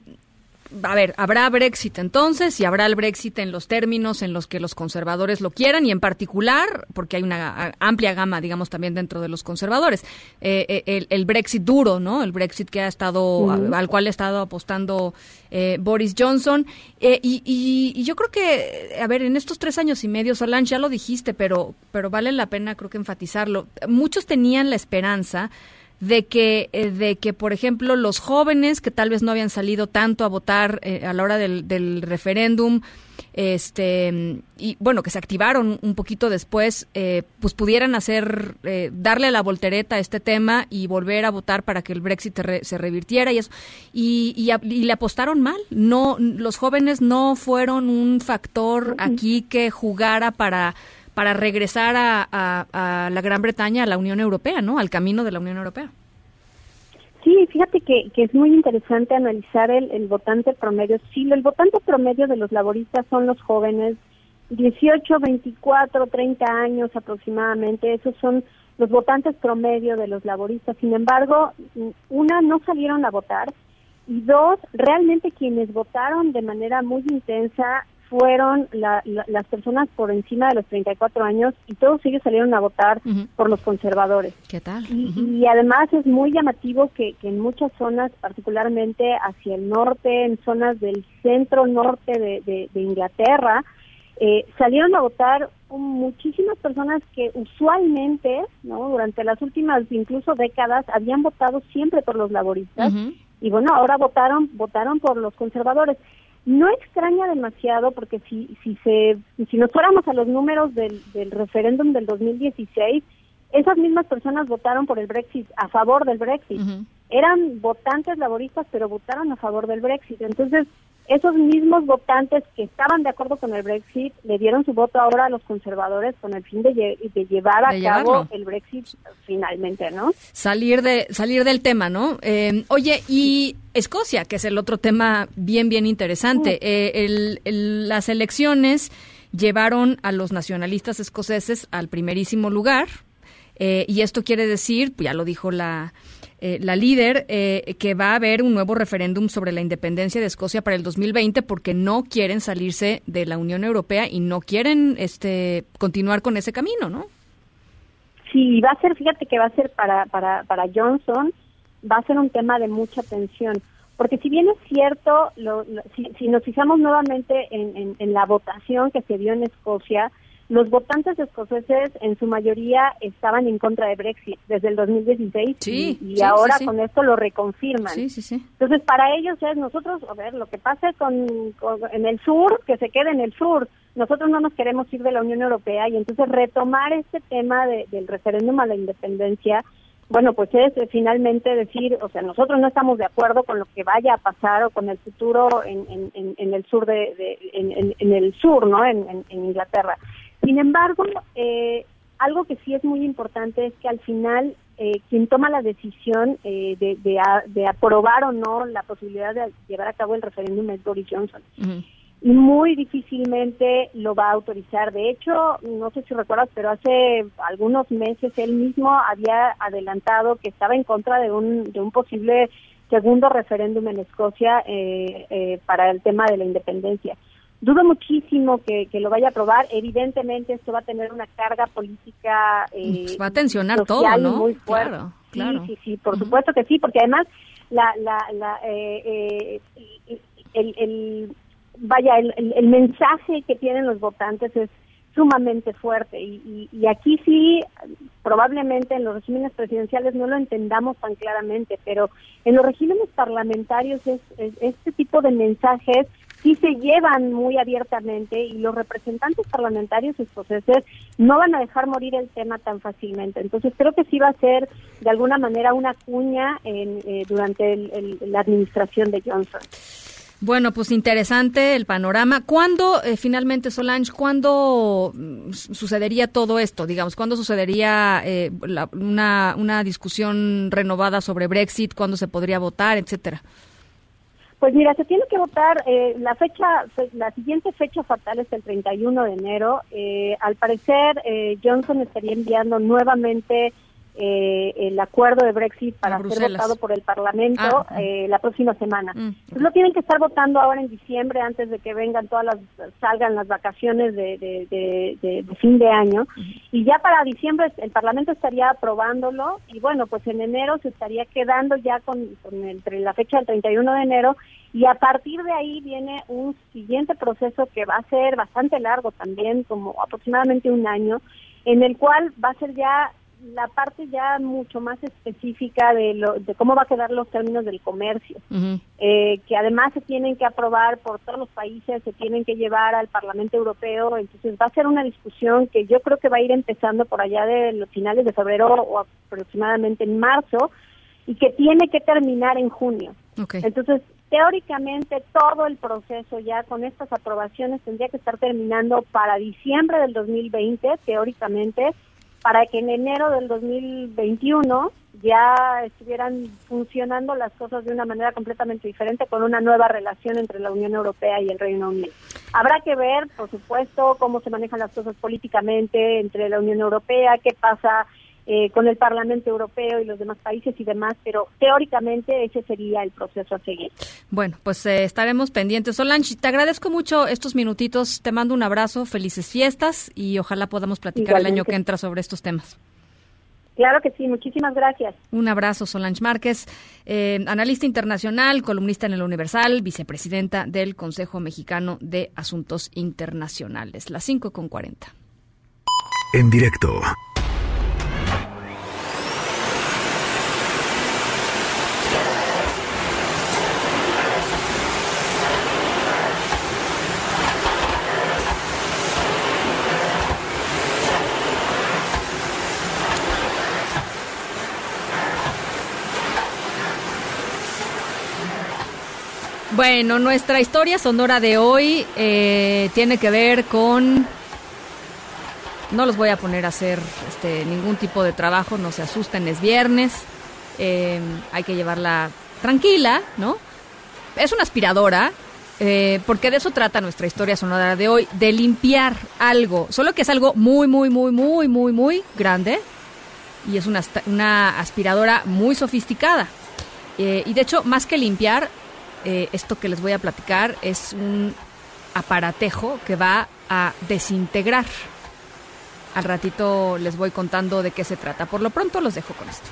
a ver, habrá Brexit entonces y habrá el Brexit en los términos en los que los conservadores lo quieran y en particular, porque hay una amplia gama, digamos, también dentro de los conservadores, eh, eh, el, Brexit duro, ¿no? El Brexit que ha estado, al cual ha estado apostando eh, Boris Johnson. Y, y, yo creo que, a ver, en estos tres años y medio, Solange, ya lo dijiste, pero, pero vale la pena, creo que enfatizarlo. Muchos tenían la esperanza de que, eh, de que, por ejemplo, los jóvenes que tal vez no habían salido tanto a votar eh, a la hora del, del referéndum, este y bueno que se activaron un poquito después eh, pues pudieran hacer darle la voltereta a este tema y volver a votar para que el Brexit se revirtiera y eso. Y, y, le apostaron mal. No los jóvenes no fueron un factor aquí que jugara para para regresar a, la Gran Bretaña, a la Unión Europea, ¿no? Al camino de la Unión Europea.
Sí, fíjate que, que es muy interesante analizar el, el votante promedio. Sí, el votante promedio de los laboristas son los jóvenes, 18, 24, 30 años aproximadamente, esos son los votantes promedio de los laboristas. Sin embargo, una, no salieron a votar y dos, realmente quienes votaron de manera muy intensa fueron las personas por encima de los 34 años y todos ellos salieron a votar por los conservadores.
¿Qué tal?
Y, además es muy llamativo que, en muchas zonas, particularmente hacia el norte, en zonas del centro norte de, Inglaterra, eh, salieron a votar muchísimas personas que usualmente, ¿no? durante las últimas incluso décadas, habían votado siempre por los laboristas y bueno, ahora votaron votaron por los conservadores. No extraña demasiado porque si si se si nos fuéramos a los números del, del referéndum del 2016, esas mismas personas votaron por el Brexit, a favor del Brexit. Eran votantes laboristas, pero votaron a favor del Brexit. Entonces, esos mismos votantes que estaban de acuerdo con el Brexit le dieron su voto ahora a los conservadores con el fin de, llevar a cabo el Brexit finalmente, ¿no?
Salir de salir del tema, ¿no? Eh, oye, y Escocia, que es el otro tema bien bien interesante. Eh, las elecciones llevaron a los nacionalistas escoceses al primerísimo lugar eh, y esto quiere decir, ya lo dijo la eh, la líder, eh, que va a haber un nuevo referéndum sobre la independencia de Escocia para el 2020 porque no quieren salirse de la Unión Europea y no quieren este continuar con ese camino, ¿no?
Sí, va a ser, fíjate que va a ser para, para, para Johnson, va a ser un tema de mucha tensión. Porque si bien es cierto, si, nos fijamos nuevamente en, en la votación que se dio en Escocia, los votantes escoceses en su mayoría estaban en contra de Brexit desde el 2016 y, ahora con esto lo reconfirman. Entonces, para ellos es nosotros, a ver, lo que pase con, en el sur, que se quede en el sur. Nosotros no nos queremos ir de la Unión Europea y entonces retomar este tema del referéndum a la independencia, bueno, pues es eh, finalmente decir, o sea, nosotros no estamos de acuerdo con lo que vaya a pasar o con el futuro en, en, el sur de, en, el sur, ¿no? En, Inglaterra. Sin embargo, eh, algo que sí es muy importante es que al final eh, quien toma la decisión eh, de, aprobar o no la posibilidad de llevar a cabo el referéndum es Boris Johnson. Y muy difícilmente lo va a autorizar. De hecho, no sé si recuerdas, pero hace algunos meses él mismo había adelantado que estaba en contra de un, de un posible segundo referéndum en Escocia para el tema de la independencia. Dudo muchísimo que, lo vaya a aprobar. Evidentemente esto va a tener una carga política
eh, pues va a tensionar todo, ¿no?
Muy fuerte. Claro, claro. Sí, sí, por supuesto que sí, porque además la, la, la eh, eh, el, el, vaya el, el, mensaje que tienen los votantes es sumamente fuerte y, y, aquí sí probablemente en los regímenes presidenciales no lo entendamos tan claramente pero en los regímenes parlamentarios es este tipo de mensajes sí se llevan muy abiertamente y los representantes parlamentarios escoceses no van a dejar morir el tema tan fácilmente. Entonces creo que sí va a ser de alguna manera una cuña en, eh, durante la administración de Johnson.
Bueno, pues interesante el panorama. ¿Cuándo, eh, finalmente, Solange, cuándo mm, sucedería todo esto? Digamos, ¿cuándo sucedería eh, una, una discusión renovada sobre Brexit? ¿Cuándo se podría votar, etcétera?
Pues mira, se tiene que votar, eh, la fecha, la siguiente fecha fatal es el 31 de enero. Eh, al parecer, eh, Johnson estaría enviando nuevamente eh, el acuerdo de Brexit para ser votado por el Parlamento ah. Eh, la próxima semana. Mm, pues lo tienen que estar votando ahora en diciembre antes de que vengan todas las salgan las vacaciones de, de, fin de año. Y ya para diciembre el Parlamento estaría aprobándolo. Y bueno pues en enero se estaría quedando ya con, entre la fecha del 31 de enero. Y a partir de ahí viene un siguiente proceso que va a ser bastante largo también como aproximadamente un año en el cual va a ser ya la parte ya mucho más específica de, lo, de cómo va a quedar los términos del comercio, eh, que además se tienen que aprobar por todos los países, se tienen que llevar al Parlamento Europeo, entonces va a ser una discusión que yo creo que va a ir empezando por allá de los finales de febrero o aproximadamente en marzo y que tiene que terminar en junio. Entonces, teóricamente todo el proceso ya con estas aprobaciones tendría que estar terminando para diciembre del 2020, teóricamente, para que en enero del 2021 ya estuvieran funcionando las cosas de una manera completamente diferente con una nueva relación entre la Unión Europea y el Reino Unido. Habrá que ver, por supuesto, cómo se manejan las cosas políticamente entre la Unión Europea, qué pasa
eh, con el Parlamento Europeo y los demás países y demás, pero teóricamente ese sería el proceso a seguir.
Bueno, pues eh, estaremos pendientes. Solange, te agradezco mucho estos minutitos, te mando un abrazo, felices fiestas y ojalá podamos platicar el año que entra sobre estos temas.
Claro que sí, muchísimas gracias.
Un abrazo, Solange Márquez, eh, analista internacional, columnista en el Universal, vicepresidenta del Consejo Mexicano de Asuntos Internacionales. Las 5 con 40.
En directo.
Bueno, nuestra historia sonora de hoy eh, tiene que ver con... No los voy a poner a hacer este, ningún tipo de trabajo, no se asusten, es viernes, eh, hay que llevarla tranquila, ¿no? Es una aspiradora, eh, porque de eso trata nuestra historia sonora de hoy, de limpiar algo, solo que es algo muy, muy, muy, muy, muy, muy grande y es una, una aspiradora muy sofisticada. y de hecho, más que limpiar, eh, esto que les voy a platicar es un aparatejo que va a desintegrar. Al ratito les voy contando de qué se trata. Por lo pronto los dejo con esto.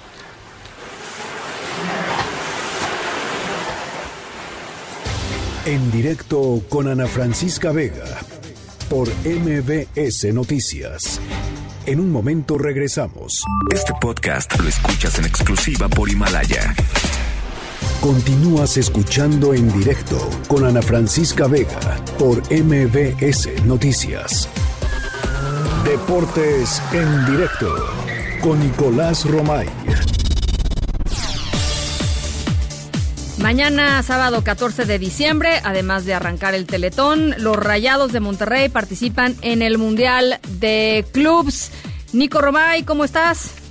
En directo con Ana Francisca Vega por MBS Noticias. En un momento regresamos.
Este podcast lo escuchas en exclusiva por Himalaya.
Continúas escuchando en directo con Ana Francisca Vega por MBS Noticias. Deportes en directo con Nicolás Romay.
Mañana, sábado 14 de diciembre, además de arrancar el Teletón, los Rayados de Monterrey participan en el Mundial de Clubs. Nico Romay, ¿cómo estás?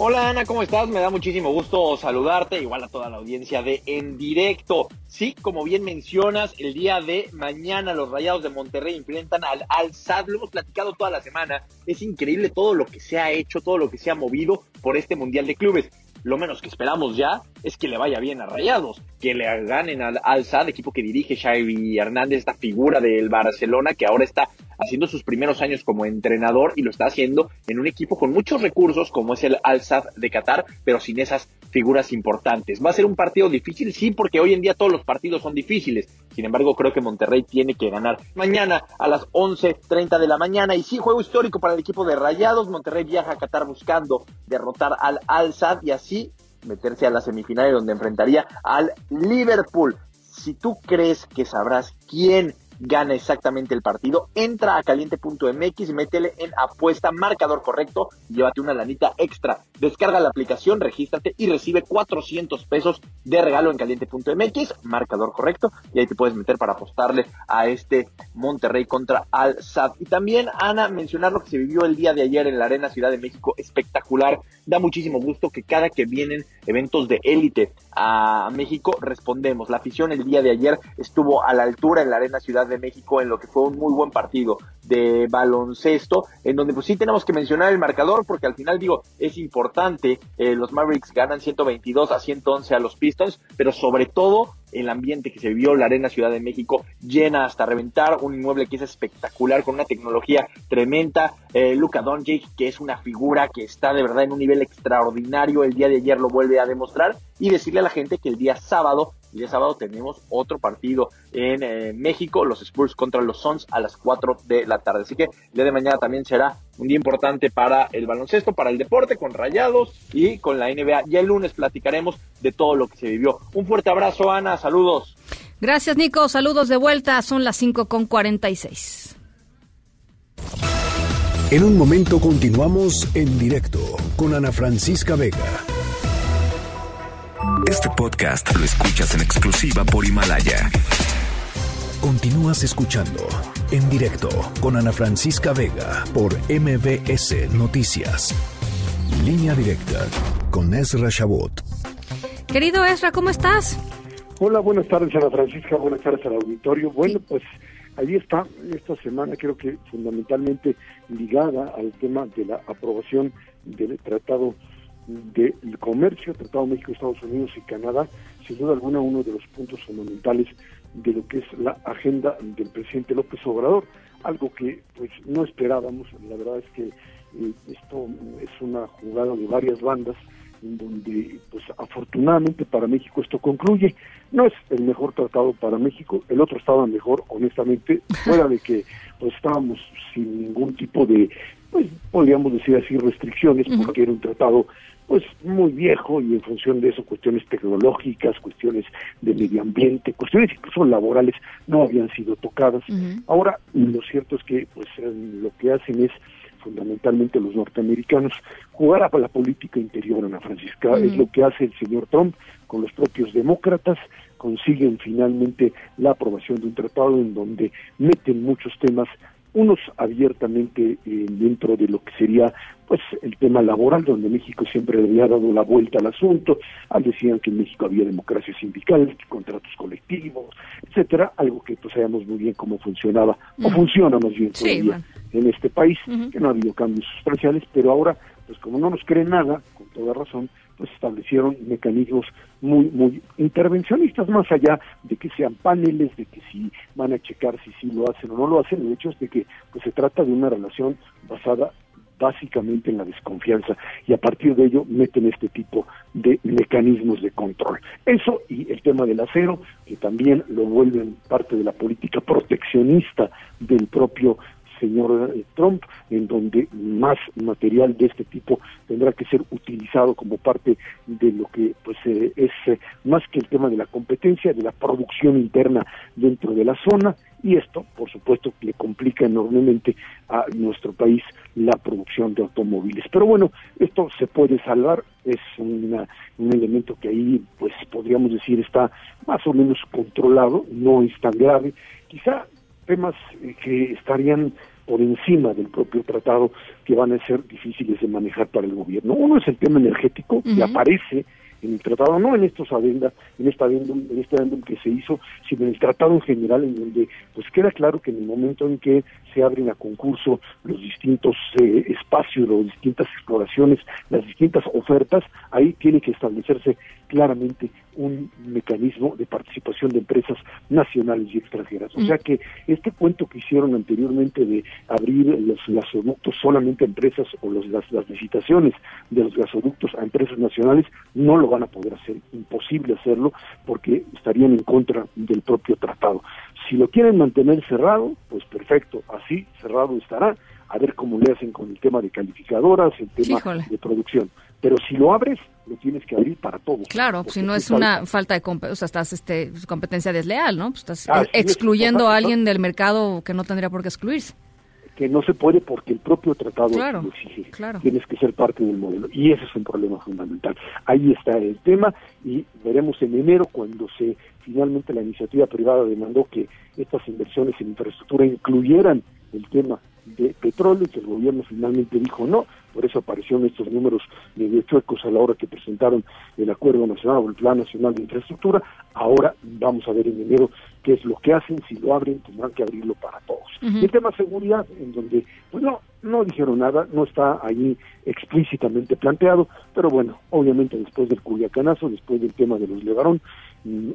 Hola Ana, ¿cómo estás? Me da muchísimo gusto saludarte, igual a toda la audiencia de En Directo. Sí, como bien mencionas, el día de mañana los Rayados de Monterrey enfrentan al Al Sad. Lo hemos platicado toda la semana. Es increíble todo lo que se ha hecho, todo lo que se ha movido por este Mundial de Clubes. Lo menos que esperamos ya es que le vaya bien a Rayados, que le ganen al Al Sad, equipo que dirige Xavi Hernández, esta figura del Barcelona que ahora está haciendo sus primeros años como entrenador y lo está haciendo en un equipo con muchos recursos como es el Al Sadd de Qatar, pero sin esas figuras importantes. ¿Va a ser un partido difícil? Sí, porque hoy en día todos los partidos son difíciles. Sin embargo, creo que Monterrey tiene que ganar mañana a las 11.30 de la mañana. Y sí, juego histórico para el equipo de Rayados. Monterrey viaja a Qatar buscando derrotar al Al Sadd y así meterse a la semifinal donde enfrentaría al Liverpool. Si tú crees que sabrás quién gana exactamente el partido, entra a caliente.mx, métele en apuesta, marcador correcto, llévate una lanita extra. Descarga la aplicación, regístrate y recibe 400 pesos de regalo en caliente.mx, marcador correcto, y ahí te puedes meter para apostarle a este Monterrey contra Al Sad. Y también, Ana, mencionar lo que se vivió el día de ayer en la Arena Ciudad de México, espectacular. Da muchísimo gusto que cada que vienen eventos de élite a México, respondemos. La afición el día de ayer estuvo a la altura en la Arena Ciudad de México en lo que fue un muy buen partido de baloncesto, en donde pues sí tenemos que mencionar el marcador porque al final digo, es importante, eh, los Mavericks ganan 122 a 111 a los Pistons, pero sobre todo el ambiente que se vivió, la Arena Ciudad de México llena hasta reventar, un inmueble que es espectacular, con una tecnología tremenda, eh, Luca Doncic, que es una figura que está de verdad en un nivel extraordinario, el día de ayer lo vuelve a demostrar, y decirle a la gente que el día sábado y de sábado tenemos otro partido en eh, México, los Spurs contra los Suns a las 4 de la tarde. Así que el día de mañana también será un día importante para el baloncesto, para el deporte, con Rayados y con la NBA. Ya el lunes platicaremos de todo lo que se vivió. Un fuerte abrazo, Ana. Saludos.
Gracias, Nico. Saludos de vuelta. Son las 5 con 46.
En un momento continuamos en directo con Ana Francisca Vega.
Este podcast lo escuchas en exclusiva por Himalaya.
Continúas escuchando en directo con Ana Francisca Vega por MBS Noticias. Línea directa con Ezra Shabot.
Querido Ezra, ¿cómo estás?
Hola, buenas tardes Ana Francisca, buenas tardes al auditorio. Bueno, pues ahí está esta semana creo que fundamentalmente ligada al tema de la aprobación del Tratado del Comercio, Tratado México, Estados Unidos y Canadá, sin duda alguna uno de los puntos fundamentales de lo que es la agenda del presidente López Obrador, algo que pues no esperábamos, la verdad es que eh, esto es una jugada de varias bandas en donde pues afortunadamente para México esto concluye. No es el mejor tratado para México, el otro estaba mejor, honestamente, fuera de que pues estábamos sin ningún tipo de, pues podríamos decir así, restricciones, porque era un tratado pues muy viejo y en función de eso cuestiones tecnológicas, cuestiones de medio ambiente, cuestiones incluso laborales no habían sido tocadas. Ahora lo cierto es que pues lo que hacen es fundamentalmente los norteamericanos, jugar a la política interior, Ana Francisca, es lo que hace el señor Trump con los propios demócratas, consiguen finalmente la aprobación de un tratado en donde meten muchos temas unos abiertamente eh, dentro de lo que sería pues el tema laboral, donde México siempre había dado la vuelta al asunto, al decían que en México había democracia sindical, contratos colectivos, etcétera, algo que pues sabemos muy bien cómo funcionaba, o funciona más bien todavía en este país, que no ha habido cambios sustanciales, pero ahora, pues como no nos creen nada, con toda razón, pues establecieron mecanismos muy, muy intervencionistas, más allá de que sean paneles, de que si van a checar si sí lo hacen o no lo hacen, el hecho es de que pues se trata de una relación basada básicamente en la desconfianza y a partir de ello meten este tipo de mecanismos de control. Eso y el tema del acero, que también lo vuelven parte de la política proteccionista del propio señor eh, Trump, en donde más material de este tipo tendrá que ser utilizado como parte de lo que pues eh, es eh, más que el tema de la competencia, de la producción interna dentro de la zona y esto, por supuesto, le complica enormemente a nuestro país la producción de automóviles. Pero bueno, esto se puede salvar, es un elemento que ahí, pues podríamos decir, está más o menos controlado, no es tan grave. Quizá temas eh, que estarían por encima del propio tratado que van a ser difíciles de manejar para el gobierno. Uno es el tema energético, que aparece en el tratado, no en estos adendas, en esta adendum, en este adendum que se hizo, sino en el tratado en general, en donde pues queda claro que en el momento en que se abren a concurso los distintos eh, espacios, las distintas exploraciones, las distintas ofertas, ahí tiene que establecerse claramente un mecanismo de participación de empresas nacionales y extranjeras. O sea que este cuento que hicieron anteriormente de abrir los gasoductos solamente a empresas o los, las, las licitaciones de los gasoductos a empresas nacionales no lo van a poder hacer, imposible hacerlo porque estarían en contra del propio tratado. Si lo quieren mantener cerrado, pues perfecto, así cerrado estará, a ver cómo le hacen con el tema de calificadoras, el tema de producción. Pero si lo abres, lo tienes que abrir para todos.
Claro, si no es una falta de o sea, estás este, competencia desleal, ¿no? Pues estás excluyendo a alguien del mercado que no tendría por qué excluirse
que no se puede porque el propio tratado lo exige. Tienes que ser parte del modelo. Y ese es un problema fundamental. Ahí está el tema y veremos en enero cuando se finalmente la iniciativa privada demandó que estas inversiones en infraestructura incluyeran el tema de petróleo y que el gobierno finalmente dijo no, por eso aparecieron estos números medio chuecos a la hora que presentaron el Acuerdo Nacional o el Plan Nacional de Infraestructura. Ahora vamos a ver en enero qué es lo que hacen, si lo abren tendrán que abrirlo para todos. Y el tema seguridad, en donde pues no, no dijeron nada, no está ahí explícitamente planteado, pero bueno, obviamente después del Culiacanazo, después del tema de los Levarón,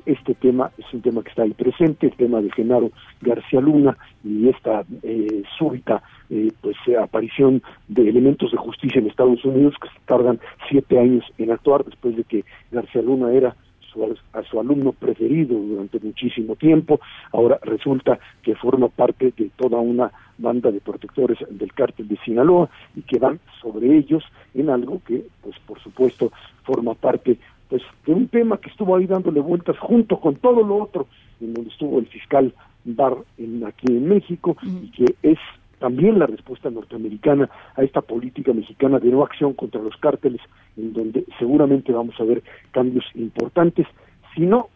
este tema es un tema que está ahí presente, el tema de Genaro García Luna y esta eh, súbita eh, pues eh, aparición de elementos de justicia en Estados Unidos que tardan siete años en actuar después de que García Luna era su, a su alumno preferido durante muchísimo tiempo, ahora resulta que forma parte de toda una banda de protectores del cártel de Sinaloa y que van sobre ellos en algo que, pues por supuesto, forma parte pues de un tema que estuvo ahí dándole vueltas junto con todo lo otro, en donde estuvo el fiscal Barr en, aquí en México, y que es también la respuesta norteamericana a esta política mexicana de no acción contra los cárteles, en donde seguramente vamos a ver cambios importantes, si no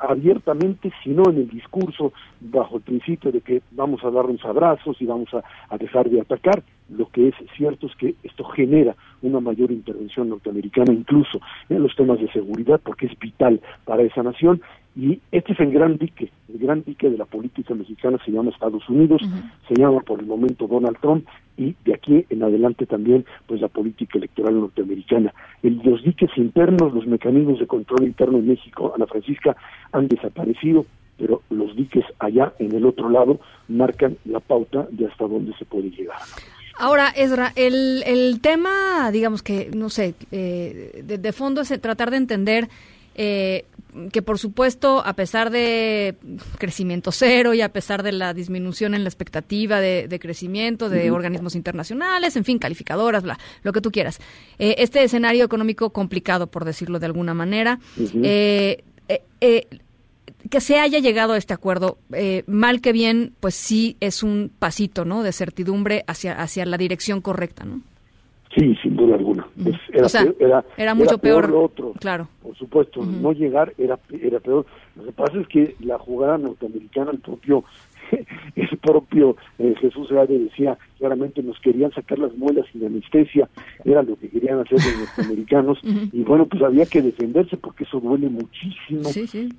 abiertamente, sino en el discurso bajo el principio de que vamos a darnos abrazos y vamos a, dejar de atacar. Lo que es cierto es que esto genera una mayor intervención norteamericana incluso en los temas de seguridad porque es vital para esa nación Y este es el gran dique, el gran dique de la política mexicana se llama Estados Unidos, se llama por el momento Donald Trump y de aquí en adelante también pues la política electoral norteamericana. El, los diques internos, los mecanismos de control interno en México, Ana Francisca, han desaparecido, pero los diques allá en el otro lado marcan la pauta de hasta dónde se puede llegar.
Ahora, Ezra, el, el tema, digamos que, no sé, eh, de, de, fondo es tratar de entender eh, que por supuesto, a pesar de crecimiento cero y a pesar de la disminución en la expectativa de, crecimiento de organismos internacionales, en fin, calificadoras, bla, lo que tú quieras, eh, este escenario económico complicado, por decirlo de alguna manera, eh, eh, que se haya llegado a este acuerdo, mal que bien, pues sí es un pasito, ¿no? De certidumbre hacia, hacia la dirección correcta, ¿no?
Sí, sin duda alguna.
era, o sea,
era,
era, mucho peor,
lo otro.
Claro.
Por supuesto, no llegar era, era peor. Lo que pasa es que la jugada norteamericana, el propio el propio eh, Jesús Seade decía claramente nos querían sacar las muelas sin anestesia, era lo que querían hacer los norteamericanos, y bueno, pues había que defenderse porque eso duele muchísimo,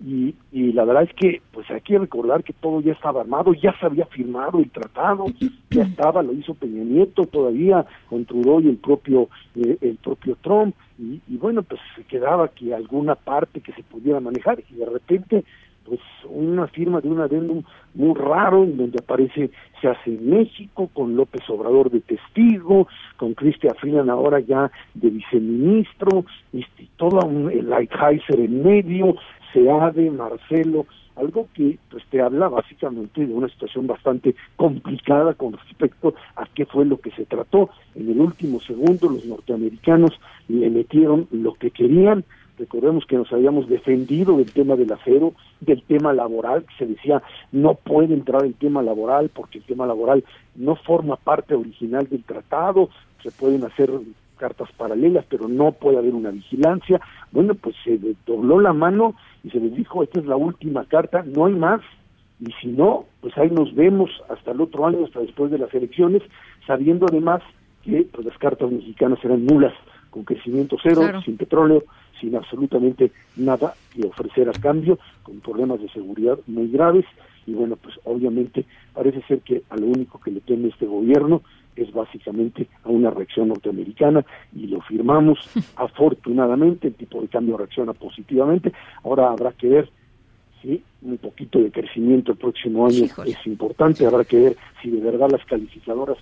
Y, y la verdad es que pues hay que recordar que todo ya estaba armado, ya se había firmado el tratado, ya estaba, lo hizo Peña Nieto todavía con Trudeau y el propio, eh, el propio Trump, y, y bueno, pues se quedaba que alguna parte que se pudiera manejar, y de repente pues una firma de un adendum muy raro en donde aparece se hace México con López Obrador de testigo con Cristian Freeland ahora ya de viceministro este, todo un el Lighthizer en medio Seade Marcelo algo que pues te habla básicamente de una situación bastante complicada con respecto a qué fue lo que se trató. En el último segundo los norteamericanos le metieron lo que querían Recordemos que nos habíamos defendido del tema del acero, del tema laboral, que se decía no puede entrar el tema laboral porque el tema laboral no forma parte original del tratado, se pueden hacer cartas paralelas, pero no puede haber una vigilancia. Bueno, pues se dobló la mano y se les dijo, esta es la última carta, no hay más, y si no, pues ahí nos vemos hasta el otro año, hasta después de las elecciones, sabiendo además que pues, las cartas mexicanas eran nulas, con crecimiento cero, sin petróleo, sin absolutamente nada que ofrecer a cambio, con problemas de seguridad muy graves. Y bueno, pues obviamente parece ser que a lo único que le teme este gobierno es básicamente a una reacción norteamericana y lo firmamos afortunadamente, el tipo de cambio reacciona positivamente. Ahora habrá que ver si un poquito de crecimiento el próximo año es importante, habrá que ver si de verdad las calificadoras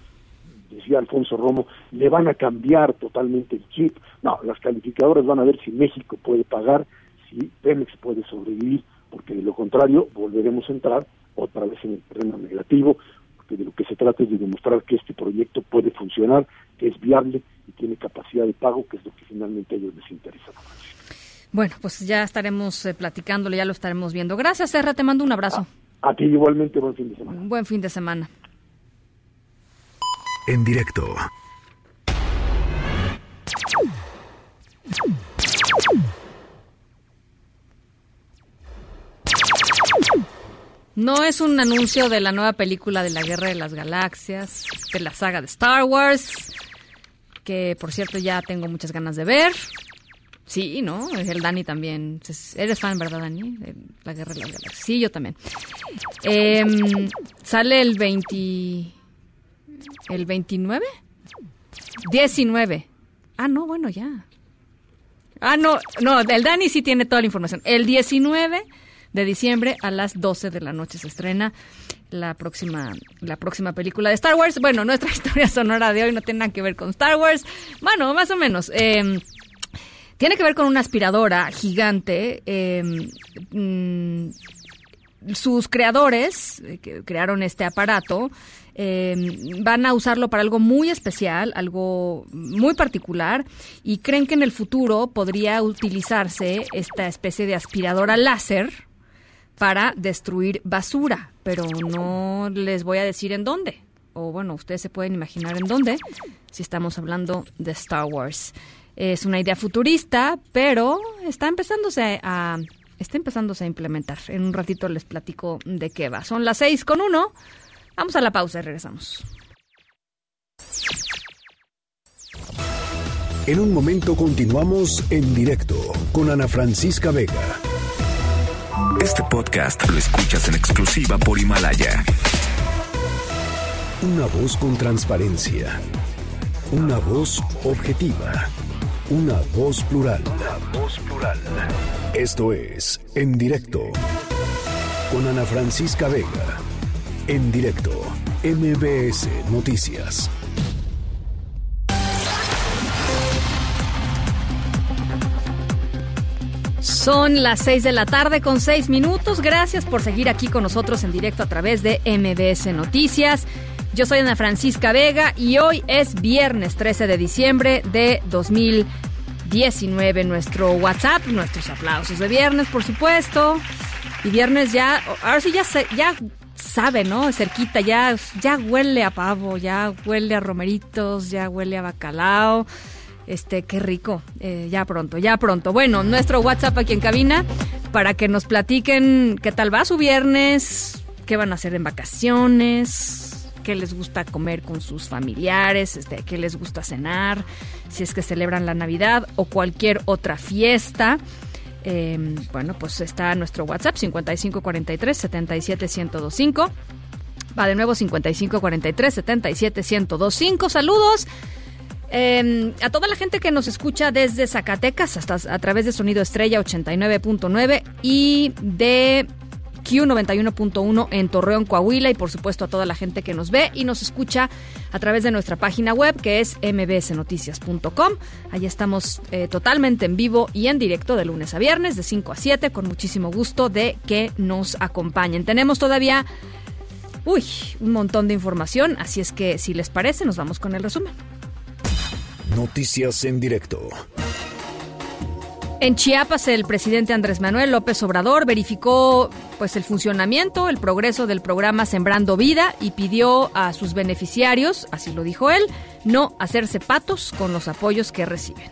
decía Alfonso Romo, le van a cambiar totalmente el chip. No, las calificadoras van a ver si México puede pagar, si Pemex puede sobrevivir, porque de lo contrario volveremos a entrar otra vez en el terreno negativo, porque de lo que se trata es de demostrar que este proyecto puede funcionar, que es viable y tiene capacidad de pago, que es lo que finalmente a ellos les interesa.
Bueno, pues ya estaremos eh, platicándolo, ya lo estaremos viendo. Gracias, Serra, te mando un abrazo.
a ti igualmente, buen fin de semana.
Buen fin de semana
en directo.
No es un anuncio de la nueva película de la Guerra de las Galaxias, de la saga de Star Wars, que por cierto ya tengo muchas ganas de ver. Sí, ¿no? El Dani también. Eres fan, ¿verdad, Dani? La Guerra de las Galaxias. Sí, yo también. Em, sale el 20... ¿El 29? 19. Ah, no, bueno, ya. Ah, no, no, el Dani sí tiene toda la información. El 19 de diciembre a las 12 de la noche se estrena la próxima, la próxima película de Star Wars. Bueno, nuestra historia sonora de hoy no tiene nada que ver con Star Wars. Bueno, más o menos. Em, tiene que ver con una aspiradora gigante. Eh, sus creadores, eh, que crearon este aparato, eh, van a usarlo para algo muy especial, algo muy particular, y creen que en el futuro podría utilizarse esta especie de aspiradora láser para destruir basura, pero no les voy a decir en dónde. O bueno, ustedes se pueden imaginar en dónde, si estamos hablando de Star Wars. Es una idea futurista, pero está empezándose a está empezándose a implementar. En un ratito les platico de qué va. Son las seis con uno. Vamos a la pausa y regresamos.
En un momento continuamos en directo con Ana Francisca Vega.
Este podcast lo escuchas en exclusiva por Himalaya.
Una voz con transparencia. Una voz objetiva. Una voz plural. Una voz plural. Esto es En Directo. Con Ana Francisca Vega. En directo. MBS Noticias.
Son las 6 de la tarde con 6 minutos. Gracias por seguir aquí con nosotros en directo a través de MBS Noticias. Yo soy Ana Francisca Vega y hoy es viernes 13 de diciembre de 2019. Nuestro WhatsApp, nuestros aplausos de viernes, por supuesto. Y viernes ya, ahora sí ya, ya sabe, ¿no? Cerquita, ya, ya huele a pavo, ya huele a romeritos, ya huele a bacalao. Este, qué rico. Eh, ya pronto, ya pronto. Bueno, nuestro WhatsApp aquí en cabina para que nos platiquen qué tal va su viernes, qué van a hacer en vacaciones, qué les gusta comer con sus familiares, este, qué les gusta cenar, si es que celebran la Navidad o cualquier otra fiesta. Em, bueno, pues está nuestro WhatsApp 5543 77125. Va de nuevo 5543 77125. Saludos. Em, a toda la gente que nos escucha desde Zacatecas hasta a través de Sonido Estrella 89.9 y de Q91.1 en Torreón, Coahuila y por supuesto a toda la gente que nos ve y nos escucha a través de nuestra página web que es mbsnoticias.com. Ahí estamos eh, totalmente en vivo y en directo de lunes a viernes de 5 a 7 con muchísimo gusto de que nos acompañen. Tenemos todavía, uy, un montón de información, así es que si les parece nos vamos con el resumen.
Noticias en directo.
En Chiapas, el presidente Andrés Manuel López Obrador verificó pues el funcionamiento, el progreso del programa Sembrando Vida y pidió a sus beneficiarios, así lo dijo él, no hacerse patos con los apoyos que reciben.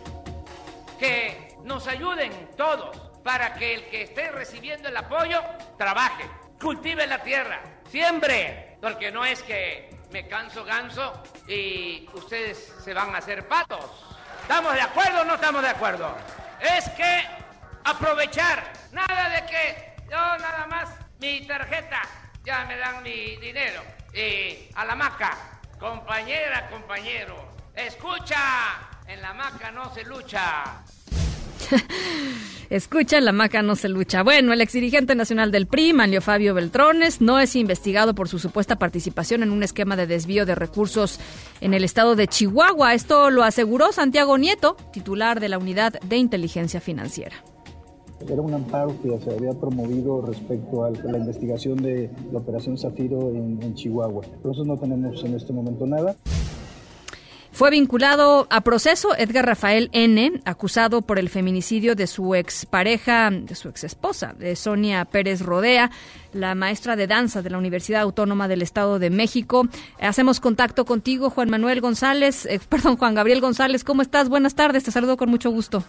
Que nos ayuden todos para que el que esté recibiendo el apoyo trabaje, cultive la tierra, siembre, porque no es que me canso ganso y ustedes se van a hacer patos. ¿Estamos de acuerdo o no estamos de acuerdo? Es que aprovechar, nada de que yo nada más mi tarjeta, ya me dan mi dinero. Y a la maca, compañera, compañero, escucha, en la maca no se lucha.
Escucha, la maca no se lucha. Bueno, el exdirigente nacional del PRI, Manlio Fabio Beltrones, no es investigado por su supuesta participación en un esquema de desvío de recursos en el estado de Chihuahua. Esto lo aseguró Santiago Nieto, titular de la Unidad de Inteligencia Financiera.
Era un amparo que se había promovido respecto a la investigación de la operación Zafiro en, en Chihuahua. Por eso no tenemos en este momento nada.
Fue vinculado a proceso Edgar Rafael N., acusado por el feminicidio de su expareja, de su exesposa, de Sonia Pérez Rodea, la maestra de danza de la Universidad Autónoma del Estado de México. Hacemos contacto contigo, Juan Manuel González, eh, perdón, Juan Gabriel González. ¿Cómo estás? Buenas tardes, te saludo con mucho gusto.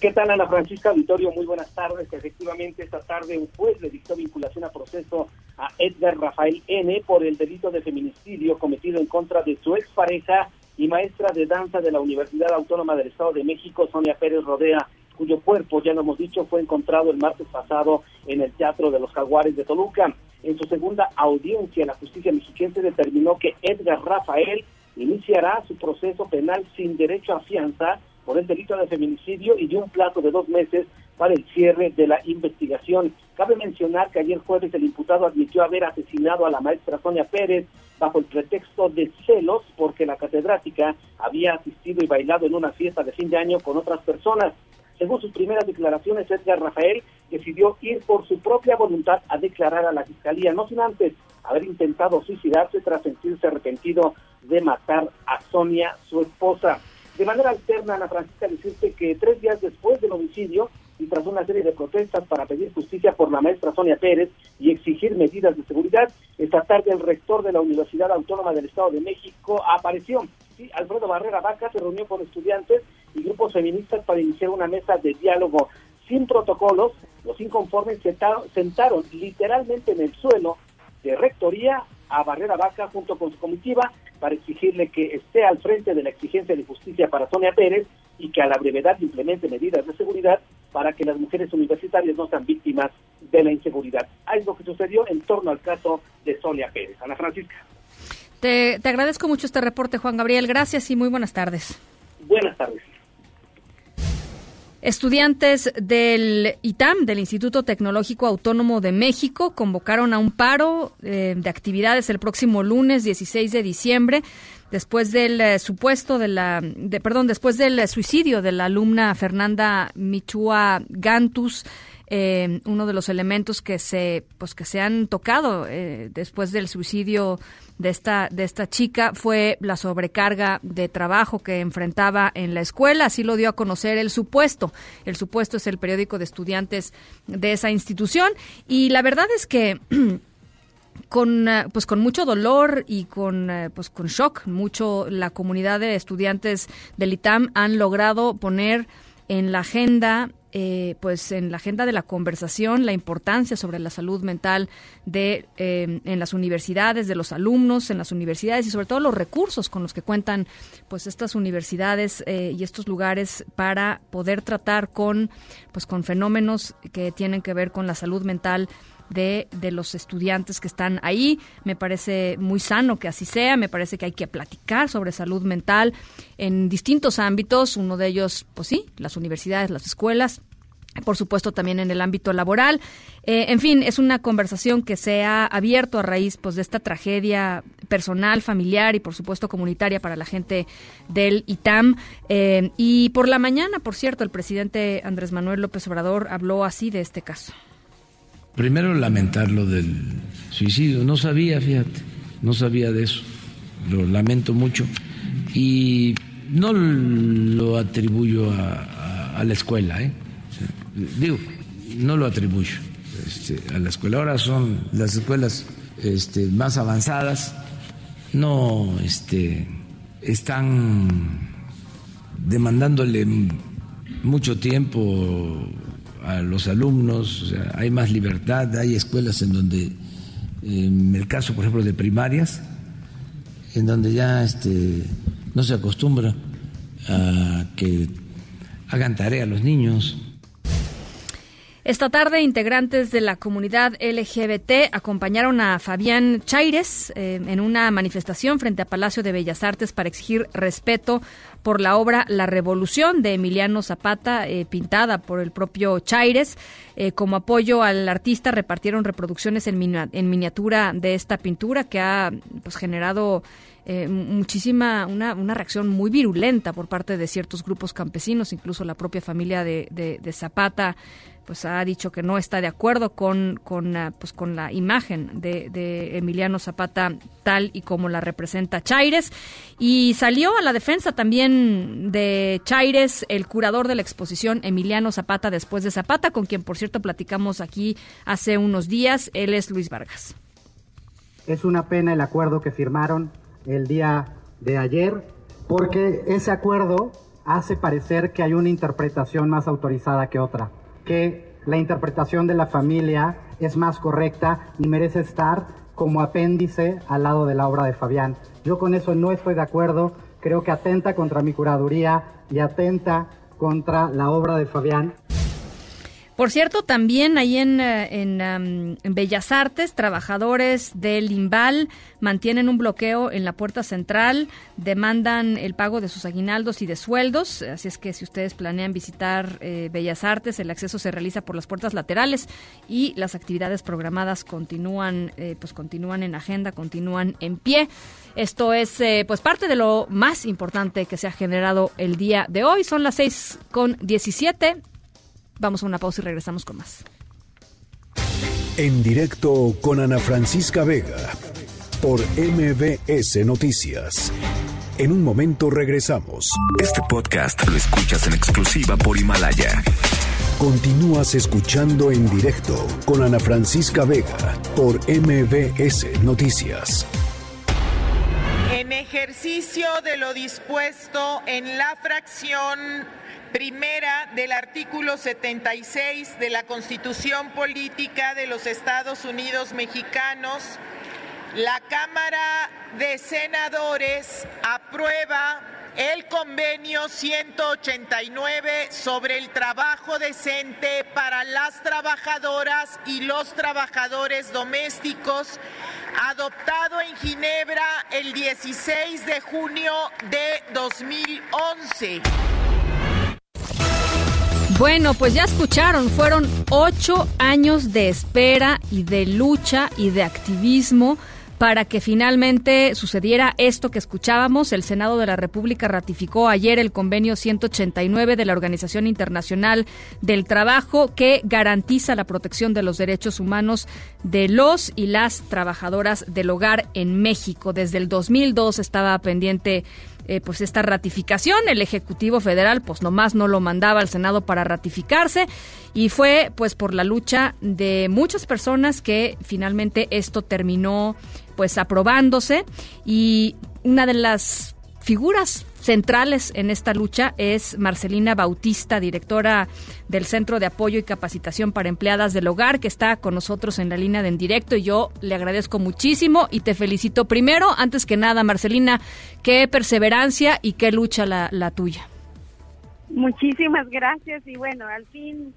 ¿Qué tal, Ana Francisca Vitorio? Muy buenas tardes. Efectivamente, esta tarde un juez le dictó vinculación a proceso a Edgar Rafael N. por el delito de feminicidio cometido en contra de su expareja y maestra de danza de la Universidad Autónoma del Estado de México, Sonia Pérez Rodea, cuyo cuerpo, ya lo hemos dicho, fue encontrado el martes pasado en el Teatro de los Jaguares de Toluca. En su segunda audiencia, la justicia mexiquense determinó que Edgar Rafael iniciará su proceso penal sin derecho a fianza por el delito de feminicidio y dio un plazo de dos meses para el cierre de la investigación. Cabe mencionar que ayer jueves el imputado admitió haber asesinado a la maestra Sonia Pérez bajo el pretexto de celos porque la catedrática había asistido y bailado en una fiesta de fin de año con otras personas. Según sus primeras declaraciones, Edgar Rafael decidió ir por su propia voluntad a declarar a la fiscalía, no sin antes haber intentado suicidarse tras sentirse arrepentido de matar a Sonia, su esposa. De manera alterna, Ana Francisca decirte que tres días después del homicidio, y tras una serie de protestas para pedir justicia por la maestra Sonia Pérez y exigir medidas de seguridad, esta tarde el rector de la Universidad Autónoma del Estado de México apareció. Sí, Alfredo Barrera Vaca se reunió con estudiantes y grupos feministas para iniciar una mesa de diálogo sin protocolos. Los inconformes sentaron, sentaron literalmente en el suelo de rectoría a Barrera Vaca junto con su comitiva para exigirle que esté al frente de la exigencia de justicia para Sonia Pérez y que a la brevedad implemente medidas de seguridad para que las mujeres universitarias no sean víctimas de la inseguridad. Algo que sucedió en torno al caso de Sonia Pérez. Ana Francisca.
Te, te agradezco mucho este reporte, Juan Gabriel. Gracias y muy buenas tardes.
Buenas tardes.
Estudiantes del ITAM, del Instituto Tecnológico Autónomo de México, convocaron a un paro eh, de actividades el próximo lunes 16 de diciembre después del eh, supuesto de la perdón, después del suicidio de la alumna Fernanda Michua Gantus eh, uno de los elementos que se pues que se han tocado eh, después del suicidio de esta de esta chica fue la sobrecarga de trabajo que enfrentaba en la escuela. Así lo dio a conocer el supuesto. El supuesto es el periódico de estudiantes de esa institución. Y la verdad es que con eh, pues con mucho dolor y con pues con shock. Mucho la comunidad de estudiantes del ITAM han logrado poner en la agenda eh, pues en la agenda de la conversación la importancia sobre la salud mental de eh, en las universidades de los alumnos en las universidades y sobre todo los recursos con los que cuentan pues estas universidades eh, y estos lugares para poder tratar con pues con fenómenos que tienen que ver con la salud mental de, de, los estudiantes que están ahí. Me parece muy sano que así sea, me parece que hay que platicar sobre salud mental en distintos ámbitos, uno de ellos, pues sí, las universidades, las escuelas, por supuesto también en el ámbito laboral. Eh, en fin, es una conversación que se ha abierto a raíz pues, de esta tragedia personal, familiar y por supuesto comunitaria para la gente del ITAM. Eh, y por la mañana, por cierto, el presidente Andrés Manuel López Obrador habló así de este caso.
Primero lamentar lo del suicidio. No sabía, fíjate, no sabía de eso. Lo lamento mucho. Y no lo atribuyo a, la escuela, ¿eh? digo, no lo atribuyo este, a la escuela. Ahora son las escuelas este, más avanzadas, no este, están demandándole mucho tiempo a los alumnos, hay más libertad, hay escuelas en donde, en el caso, por ejemplo, de primarias, en donde ya este, no se acostumbra a que hagan tarea los niños,
esta tarde, integrantes de la comunidad LGBT acompañaron a Fabián Chaires eh, en una manifestación frente a Palacio de Bellas Artes para exigir respeto por la obra La Revolución de Emiliano Zapata, eh, pintada por el propio Chaires. Eh, como apoyo al artista, repartieron reproducciones en, miniatura de esta pintura que ha pues, generado muchísima, una, una, reacción muy virulenta por parte de ciertos grupos campesinos, incluso la propia familia de, de Zapata pues ha dicho que no está de acuerdo con, con, ah, pues, con la imagen de, de, Emiliano Zapata tal y como la representa Chaires. Y salió a la defensa también de Chaires, el curador de la exposición Emiliano Zapata después de Zapata, con quien por cierto platicamos aquí hace unos días. Él es Luis Vargas.
Es una pena el acuerdo que firmaron el día de ayer, porque ese acuerdo hace parecer que hay una interpretación más autorizada que otra que la interpretación de la familia es más correcta y merece estar como apéndice al lado de la obra de Fabián. Yo con eso no estoy de acuerdo, creo que atenta contra mi curaduría y atenta contra la obra de Fabián.
Por cierto, también ahí en, eh, en, Bellas Artes, trabajadores del Imbal mantienen un bloqueo en la puerta central, demandan el pago de sus aguinaldos y de sueldos. Así es que si ustedes planean visitar eh, Bellas Artes, el acceso se realiza por las puertas laterales y las actividades programadas continúan, eh, pues continúan en agenda, continúan en pie. Esto es pues parte de lo más importante que se ha generado el día de hoy. Son las seis con diecisiete. Vamos a una pausa y regresamos con más.
En directo con Ana Francisca Vega por MBS Noticias. En un momento regresamos.
Este podcast lo escuchas en exclusiva por Himalaya.
Continúas escuchando en directo con Ana Francisca Vega por MBS Noticias.
En ejercicio de lo dispuesto en la fracción primera del artículo 76 de la Constitución Política de los Estados Unidos Mexicanos, la Cámara de Senadores aprueba el convenio 189 sobre el trabajo decente para las trabajadoras y los trabajadores domésticos, adoptado en Ginebra el 16 de junio de 2011.
Bueno, pues ya escucharon, fueron ocho años de espera y de lucha y de activismo para que finalmente sucediera esto que escuchábamos. El Senado de la República ratificó ayer el convenio 189 de la Organización Internacional del Trabajo que garantiza la protección de los derechos humanos de los y las trabajadoras del hogar en México. Desde el 2002 estaba pendiente eh, pues esta ratificación. El Ejecutivo Federal pues nomás no lo mandaba al Senado para ratificarse y fue pues por la lucha de muchas personas que finalmente esto terminó pues aprobándose y una de las figuras centrales en esta lucha es Marcelina Bautista, directora del Centro de Apoyo y Capacitación para Empleadas del Hogar, que está con nosotros en la línea de en directo y yo le agradezco muchísimo y te felicito primero, antes que nada, Marcelina, qué perseverancia y qué lucha la, la tuya.
Muchísimas gracias y bueno, al fin,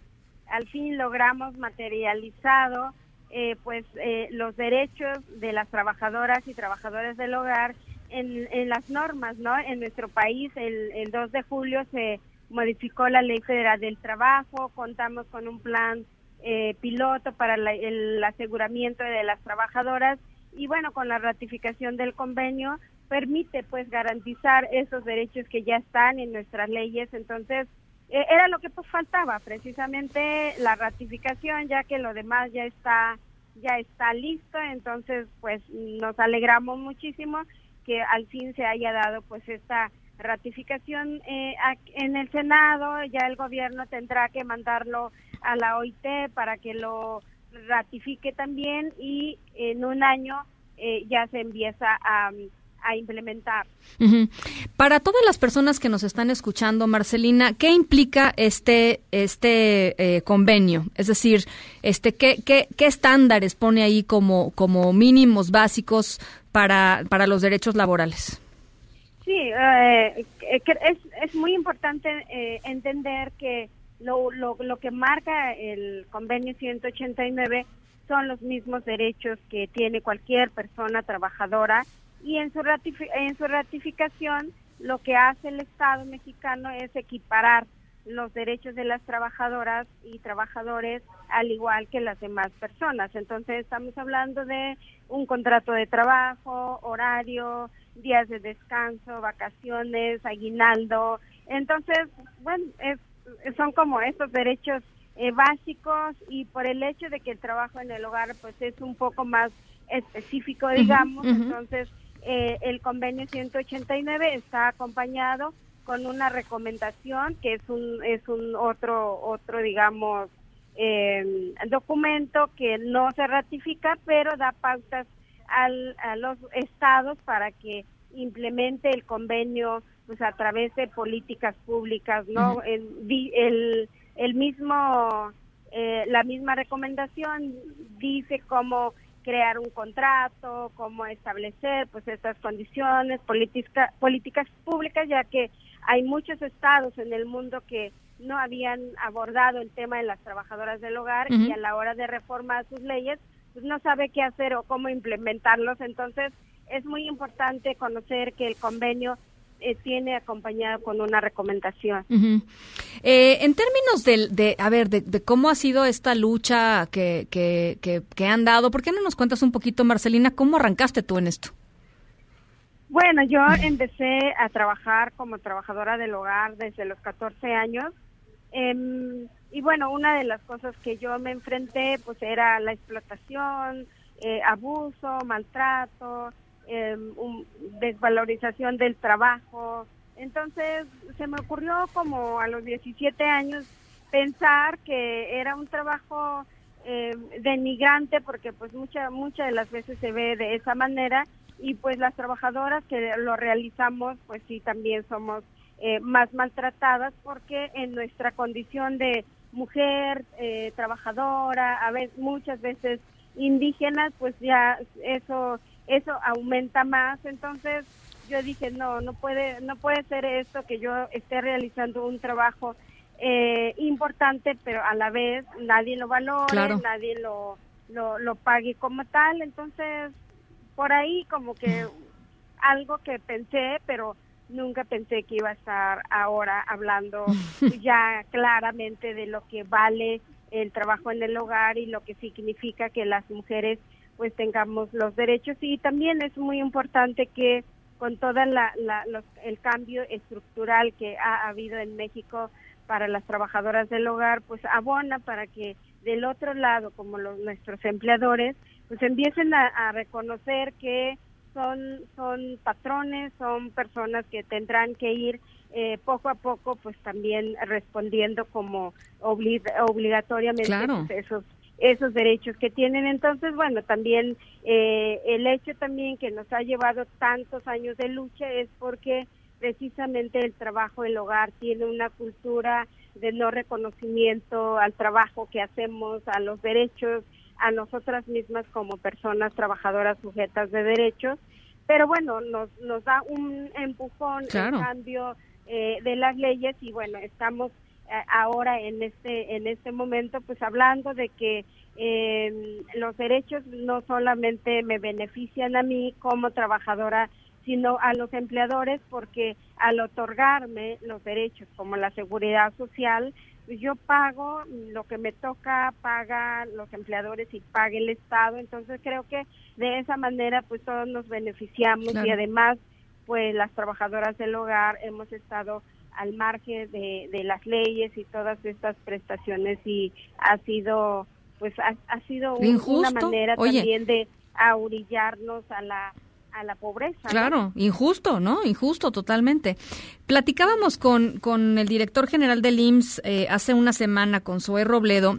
al fin logramos materializado eh, pues eh, los derechos de las trabajadoras y trabajadores del hogar en, las normas, ¿no? En nuestro país, el, 2 de julio se modificó la Ley Federal del Trabajo, contamos con un plan eh, piloto para el aseguramiento de las trabajadoras y bueno, con la ratificación del convenio permite pues garantizar esos derechos que ya están en nuestras leyes, entonces eh, era lo que pues faltaba, precisamente la ratificación, ya que lo demás ya está ya está listo, entonces pues nos alegramos muchísimo que al fin se haya dado pues esta ratificación eh, en el Senado, ya el gobierno tendrá que mandarlo a la OIT para que lo ratifique también y en un año eh, ya se empieza a, implementar.
Para todas las personas que nos están escuchando, Marcelina, ¿qué implica este este eh, convenio? Es decir, este ¿qué, qué, qué estándares pone ahí como como mínimos básicos para, para los derechos laborales.
Sí, eh, es, es muy importante eh, entender que lo, lo, lo que marca el convenio 189 son los mismos derechos que tiene cualquier persona trabajadora y en su, en su ratificación lo que hace el Estado mexicano es equiparar los derechos de las trabajadoras y trabajadores al igual que las demás personas. Entonces estamos hablando de un contrato de trabajo, horario, días de descanso, vacaciones, aguinaldo. Entonces, bueno, es, son como estos derechos eh, básicos y por el hecho de que el trabajo en el hogar pues es un poco más específico, digamos, entonces eh, el convenio 189 está acompañado con una recomendación que es un es un otro otro digamos eh, documento que no se ratifica pero da pautas al, a los estados para que implemente el convenio pues a través de políticas públicas no el, el, mismo eh, la misma recomendación dice cómo crear un contrato, cómo establecer pues estas condiciones, política, políticas públicas, ya que hay muchos estados en el mundo que no habían abordado el tema de las trabajadoras del hogar y a la hora de reformar sus leyes, pues no sabe qué hacer o cómo implementarlos. Entonces, es muy importante conocer que el convenio eh, tiene acompañado con una recomendación.
Eh, en términos de, de a ver, de, cómo ha sido esta lucha que, que, que, que han dado, ¿por qué no nos cuentas un poquito, Marcelina, cómo arrancaste tú en esto?
Bueno, yo empecé a trabajar como trabajadora del hogar desde los 14 años. Em, y bueno, una de las cosas que yo me enfrenté pues era la explotación, eh, abuso, maltrato, em, desvalorización del trabajo. Entonces se me ocurrió como a los 17 años pensar que era un trabajo eh, denigrante porque pues muchas muchas de las veces se ve de esa manera y pues las trabajadoras que lo realizamos pues sí también somos eh, más maltratadas porque en nuestra condición de mujer eh, trabajadora a veces muchas veces indígenas pues ya eso eso aumenta más entonces yo dije, no, no puede, no puede ser esto que yo esté realizando un trabajo eh, importante, pero a la vez nadie lo valore, nadie lo, lo, lo pague como tal. Entonces, por ahí como que algo que pensé, pero nunca pensé que iba a estar ahora hablando ya claramente de lo que vale el trabajo en el hogar y lo que significa que las mujeres pues tengamos los derechos. Y también es muy importante que con todo el cambio estructural que ha habido en México para las trabajadoras del hogar, pues abona para que del otro lado, como los, nuestros empleadores, pues empiecen a, reconocer que son, son patrones, son personas que tendrán que ir eh, poco a poco, pues también respondiendo como obligatoriamente pues, esos esos derechos que tienen. Entonces, bueno, también eh, el hecho también que nos ha llevado tantos años de lucha es porque precisamente el trabajo del hogar tiene una cultura de no reconocimiento al trabajo que hacemos, a los derechos a nosotras mismas como personas trabajadoras sujetas de derechos, pero bueno, nos, nos da un empujón el cambio eh, de las leyes y bueno, estamos ahora en este en este momento pues hablando de que eh, los derechos no solamente me benefician a mí como trabajadora sino a los empleadores porque al otorgarme los derechos como la seguridad social yo pago lo que me toca, paga los empleadores y paga el Estado, entonces creo que de esa manera pues todos nos beneficiamos y además pues las trabajadoras del hogar hemos estado al margen de, de las leyes y todas estas prestaciones y ha sido pues ha, sido una manera también de aurillarnos a la a la pobreza.
Claro, injusto, ¿no? Injusto totalmente. Platicábamos con, con el director general del IMSS eh, hace una semana, con Zoe Robledo,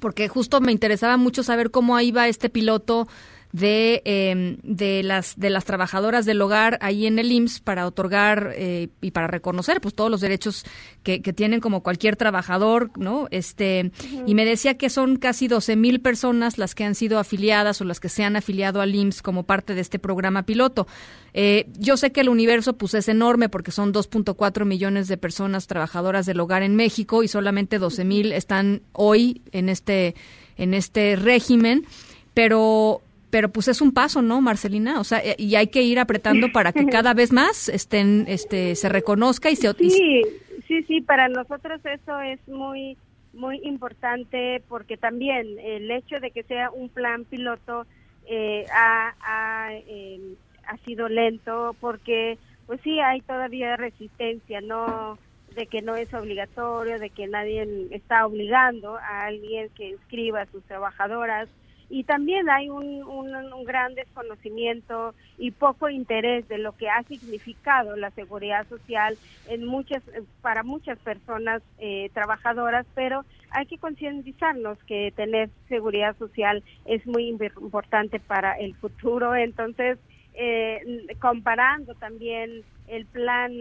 porque justo me interesaba mucho saber cómo iba este piloto de, eh, de, las, de las trabajadoras del hogar ahí en el IMSS para otorgar eh, y para reconocer pues todos los derechos que, que, tienen como cualquier trabajador, ¿no? Este, y me decía que son casi 12 mil personas las que han sido afiliadas o las que se han afiliado al IMSS como parte de este programa piloto. Eh, yo sé que el universo pues es enorme porque son 2.4 millones de personas trabajadoras del hogar en México y solamente 12 mil están hoy en este, en este régimen, pero pero pues es un paso, ¿no, Marcelina? O sea, y hay que ir apretando para que cada vez más estén, este, se reconozca y se...
Sí, sí, sí, para nosotros eso es muy, muy importante porque también el hecho de que sea un plan piloto eh, ha, ha, em, ha sido lento porque, pues sí, hay todavía resistencia, ¿no? de que no es obligatorio, de que nadie está obligando a alguien que inscriba a sus trabajadoras y también hay un, un, gran desconocimiento y poco interés de lo que ha significado la seguridad social en muchas para muchas personas eh, trabajadoras pero hay que concientizarnos que tener seguridad social es muy importante para el futuro. Entonces eh, comparando también el plan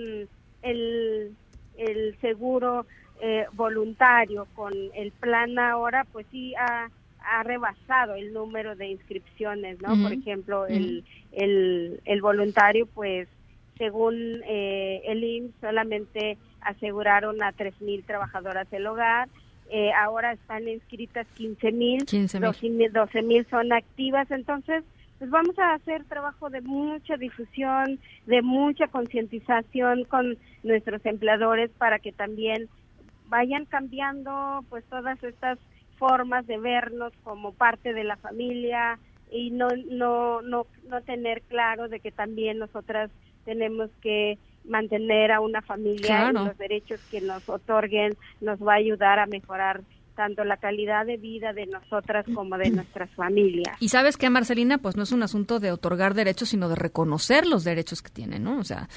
el, el seguro eh, voluntario con el plan ahora pues sí ha ha rebasado el número de inscripciones, ¿no? Por ejemplo, el, el, el, voluntario, pues, según eh, el IMSS, solamente aseguraron a 3.000 trabajadoras del hogar. Eh, ahora están inscritas 15.000, 12 mil son activas. Entonces, pues vamos a hacer trabajo de mucha difusión, de mucha concientización con nuestros empleadores para que también vayan cambiando pues todas estas formas de vernos como parte de la familia y no, no, no, no tener claro de que también nosotras tenemos que mantener a una familia y los derechos que nos otorguen nos va a ayudar a mejorar tanto la calidad de vida de nosotras como de nuestras familias.
Y sabes que, Marcelina, pues no es un asunto de otorgar derechos, sino de reconocer los derechos que tienen, ¿no? O sea,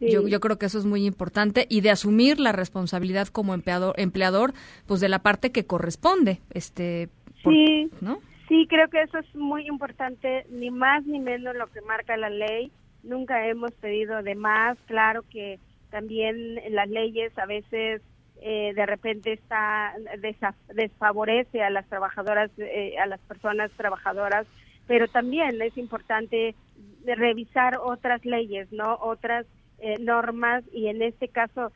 yo, yo creo que eso es muy importante y de asumir la responsabilidad como empleador, empleador pues de la parte que corresponde. este
Sí, ¿no? sí, creo que eso es muy importante, ni más ni menos lo que marca la ley. Nunca hemos pedido de más. Claro que también las leyes a veces eh, de repente está desfavorece a las trabajadoras, eh, a las personas trabajadoras, pero también es importante revisar otras leyes, ¿no? Otras eh, normas y en este caso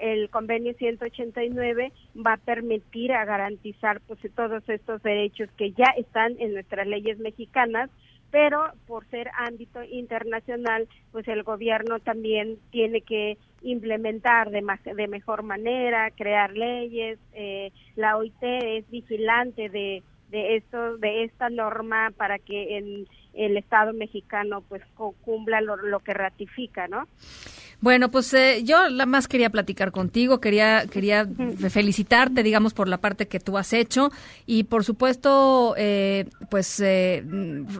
el convenio 189 va a permitir a garantizar pues todos estos derechos que ya están en nuestras leyes mexicanas pero por ser ámbito internacional pues el gobierno también tiene que implementar de, de mejor manera crear leyes eh, la OIT es vigilante de de esto de esta norma para que en el Estado mexicano pues cumpla lo, que ratifica, ¿no?
Bueno, pues eh, yo la más quería platicar contigo, quería quería felicitarte, digamos, por la parte que tú has hecho y por supuesto, eh, pues eh,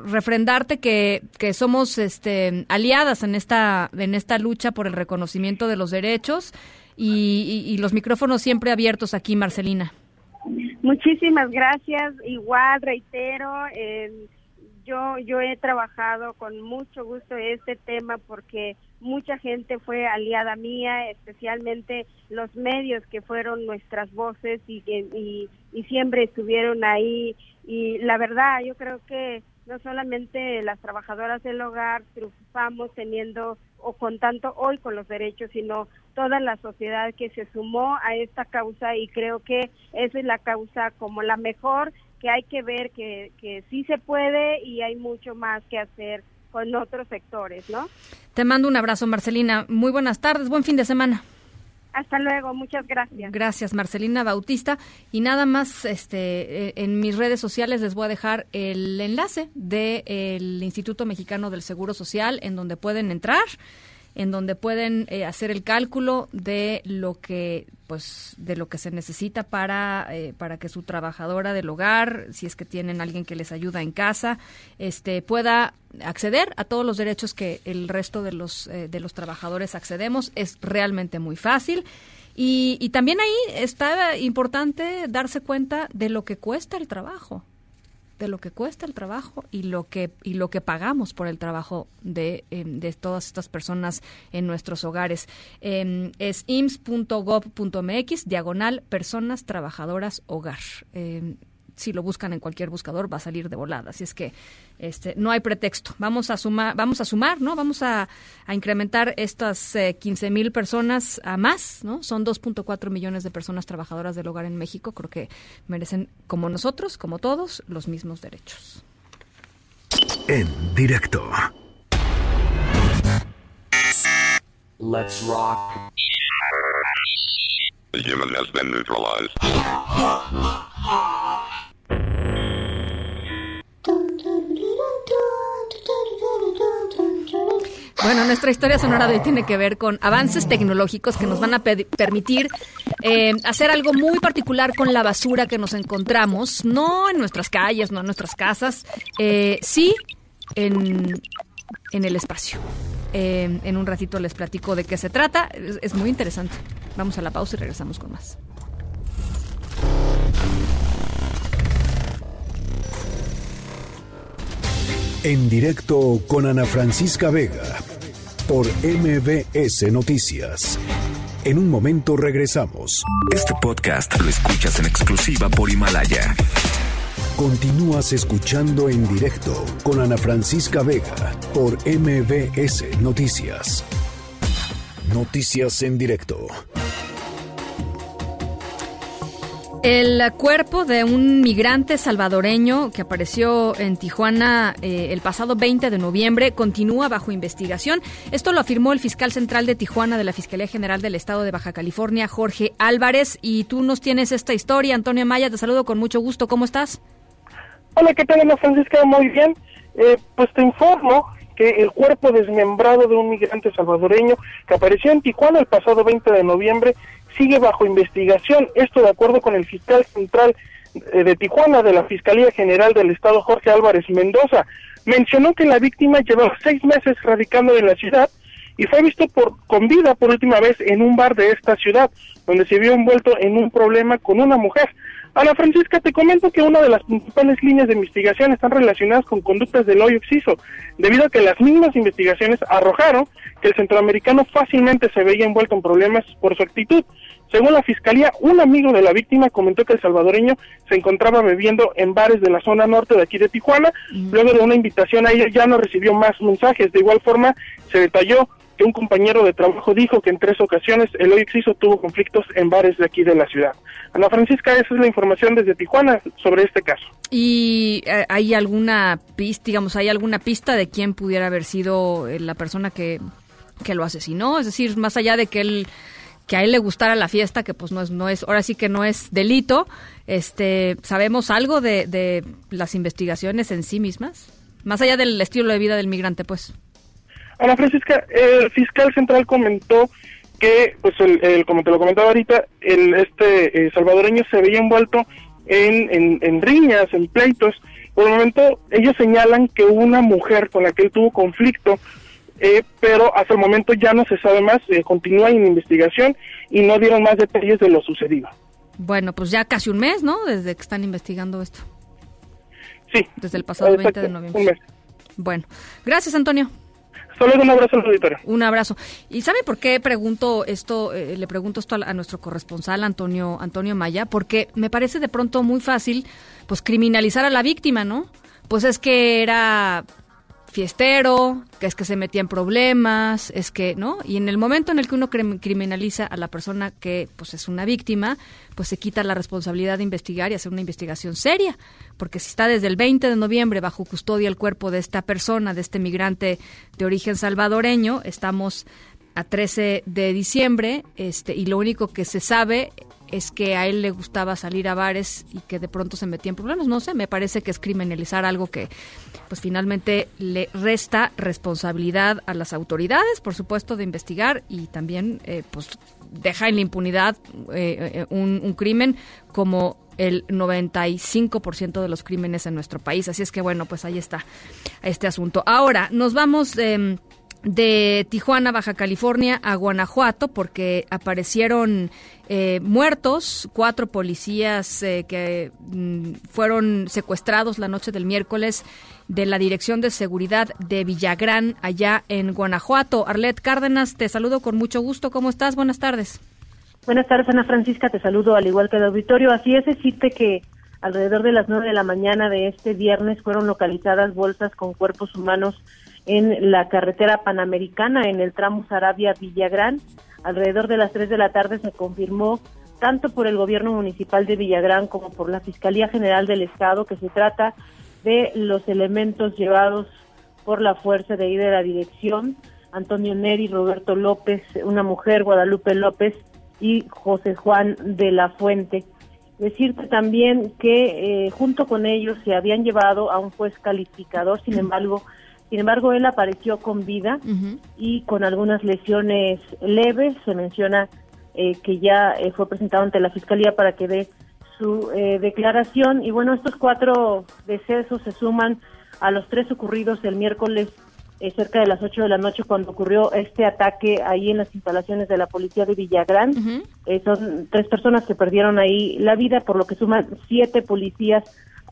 refrendarte que, que somos este, aliadas en esta en esta lucha por el reconocimiento de los derechos y, y los micrófonos siempre abiertos aquí, Marcelina.
Muchísimas gracias. Igual reitero. Eh, yo, yo he trabajado con mucho gusto este tema porque mucha gente fue aliada mía, especialmente los medios que fueron nuestras voces y, y, y siempre estuvieron ahí. Y la verdad, yo creo que no solamente las trabajadoras del hogar triunfamos teniendo o contando hoy con los derechos, sino toda la sociedad que se sumó a esta causa y creo que esa es la causa como la mejor que hay que ver que, que sí se puede y hay mucho más que hacer con otros sectores, ¿no?
Te mando un abrazo, Marcelina. Muy buenas tardes, buen fin de semana.
Hasta luego, muchas gracias.
Gracias, Marcelina Bautista. Y nada más, este, eh, en mis redes sociales les voy a dejar el enlace del Instituto Mexicano del Seguro Social, en donde pueden entrar en donde pueden eh, hacer el cálculo de lo que pues de lo que se necesita para eh, para que su trabajadora del hogar si es que tienen alguien que les ayuda en casa este pueda acceder a todos los derechos que el resto de los eh, de los trabajadores accedemos. Es realmente muy fácil. Y, y también ahí está importante darse cuenta de lo que cuesta el trabajo de lo que cuesta el trabajo y lo que y lo que pagamos por el trabajo de, em, de todas estas personas en nuestros hogares. Eh, es ims.gov.mx, diagonal personas trabajadoras hogar. Em, si lo buscan en cualquier buscador va a salir de volada. Así es que este, no hay pretexto. Vamos a sumar, vamos a sumar, ¿no? Vamos a, incrementar estas eh, 15 mil personas a más, ¿no? Son 2.4 millones de personas trabajadoras del hogar en México. Creo que merecen, como nosotros, como todos, los mismos derechos.
En directo.
Let's rock. The human has been neutralized.
Bueno, nuestra historia sonora de hoy tiene que ver con avances tecnológicos que nos van a permitir eh, hacer algo muy particular con la basura que nos encontramos, no en nuestras calles, no en nuestras casas, eh, sí en, en, el espacio. Eh, en un ratito les platico de qué se trata, es muy interesante. Vamos a la pausa y regresamos con más.
En directo con Ana Francisca Vega por MBS Noticias. En un momento regresamos.
Este podcast lo escuchas en exclusiva por Himalaya.
Continúas escuchando en directo con Ana Francisca Vega por MBS Noticias. Noticias en directo.
El cuerpo de un migrante salvadoreño que apareció en Tijuana eh, el pasado 20 de noviembre continúa bajo investigación. Esto lo afirmó el fiscal central de Tijuana de la Fiscalía General del Estado de Baja California, Jorge Álvarez. Y tú nos tienes esta historia. Antonio Maya, te saludo con mucho gusto. ¿Cómo estás?
Hola, ¿qué tal, Ana Francisca? Muy bien. Eh, pues te informo que el cuerpo desmembrado de un migrante salvadoreño que apareció en Tijuana el pasado 20 de noviembre sigue bajo investigación. Esto de acuerdo con el fiscal central eh, de Tijuana de la Fiscalía General del Estado, Jorge Álvarez Mendoza. Mencionó que la víctima llevaba seis meses radicando en la ciudad y fue visto por, con vida por última vez en un bar de esta ciudad, donde se vio envuelto en un problema con una mujer. Ana Francisca, te comento que una de las principales líneas de investigación están relacionadas con conductas del hoyo exciso, debido a que las mismas investigaciones arrojaron que el centroamericano fácilmente se veía envuelto en problemas por su actitud, Según la fiscalía, un amigo de la víctima comentó que el salvadoreño se encontraba bebiendo en bares de la zona norte de aquí de Tijuana. Luego de una invitación a ella ya no recibió más mensajes. De igual forma, se detalló que un compañero de trabajo dijo que en tres ocasiones el hoy exciso tuvo conflictos en bares de aquí de la ciudad. Ana Francisca, esa es la información desde Tijuana sobre este caso.
¿Y eh, hay alguna pista, digamos, hay alguna pista de quién pudiera haber sido eh, la persona que, que lo asesinó? Es decir, más allá de que él que a él le gustara la fiesta, que pues no es, no es, ahora sí que no es delito, este, ¿sabemos algo de, de las investigaciones en sí mismas? Más allá del estilo de vida del migrante, pues.
Ana Francisca, el fiscal central comentó que, pues, el, como te lo comentaba ahorita, el, este eh, salvadoreño se veía envuelto en, en, riñas, en pleitos. Por el momento, ellos señalan que una mujer con la que él tuvo conflicto, eh, pero hasta el momento ya no se sabe más, eh, continúa en investigación y no dieron más detalles de lo sucedido.
Bueno, pues ya casi un mes, ¿no? Desde que están investigando esto.
Sí.
Desde el pasado 20 de noviembre.
Un mes.
Bueno, gracias, Antonio.
Solo un abrazo al auditorio.
Un abrazo. ¿Y sabe por qué pregunto esto, eh, le pregunto esto a, nuestro corresponsal Antonio Antonio Maya? Porque me parece de pronto muy fácil pues criminalizar a la víctima, ¿no? Pues es que era fiestero, que es que se metía en problemas, es que, ¿no? Y en el momento en el que uno criminaliza a la persona que pues es una víctima, pues se quita la responsabilidad de investigar y hacer una investigación seria, porque si está desde el 20 de noviembre bajo custodia el cuerpo de esta persona, de este migrante de origen salvadoreño, estamos a 13 de diciembre, este y lo único que se sabe es que a él le gustaba salir a bares y que de pronto se metía en problemas. No sé, me parece que es criminalizar algo que pues finalmente le resta responsabilidad a las autoridades, por supuesto, de investigar y también eh, pues deja en la impunidad eh, eh, un, un crimen como el 95% de los crímenes en nuestro país. Así es que bueno, pues ahí está este asunto. Ahora, nos vamos... Eh, de Tijuana, Baja California, a Guanajuato, porque aparecieron eh, muertos, cuatro policías eh, que mm, fueron secuestrados la noche del miércoles de la Dirección de Seguridad de Villagrán, allá en Guanajuato. Arlet Cárdenas, te saludo con mucho gusto. ¿Cómo estás? Buenas tardes.
Buenas tardes, Ana Francisca. Te saludo al igual que el auditorio. Así es decirte que alrededor de las nueve de la mañana de este viernes fueron localizadas bolsas con cuerpos humanos en la carretera panamericana en el tramo Sarabia-Villagrán. Alrededor de las 3 de la tarde se confirmó tanto por el gobierno municipal de Villagrán como por la Fiscalía General del Estado que se trata de los elementos llevados por la fuerza de ahí de la dirección, Antonio Neri, Roberto López, una mujer, Guadalupe López y José Juan de la Fuente. Decirte también que eh, junto con ellos se habían llevado a un juez calificador, sin embargo, sin embargo, él apareció con vida y con algunas lesiones leves. Se menciona eh, que ya eh, fue presentado ante la Fiscalía para que dé su eh, declaración. Y bueno, estos cuatro decesos se suman a los tres ocurridos el miércoles cerca de las 8 de la noche cuando ocurrió este ataque ahí en las instalaciones de la policía de Villagrán. son tres personas que perdieron ahí la vida, por lo que suman siete policías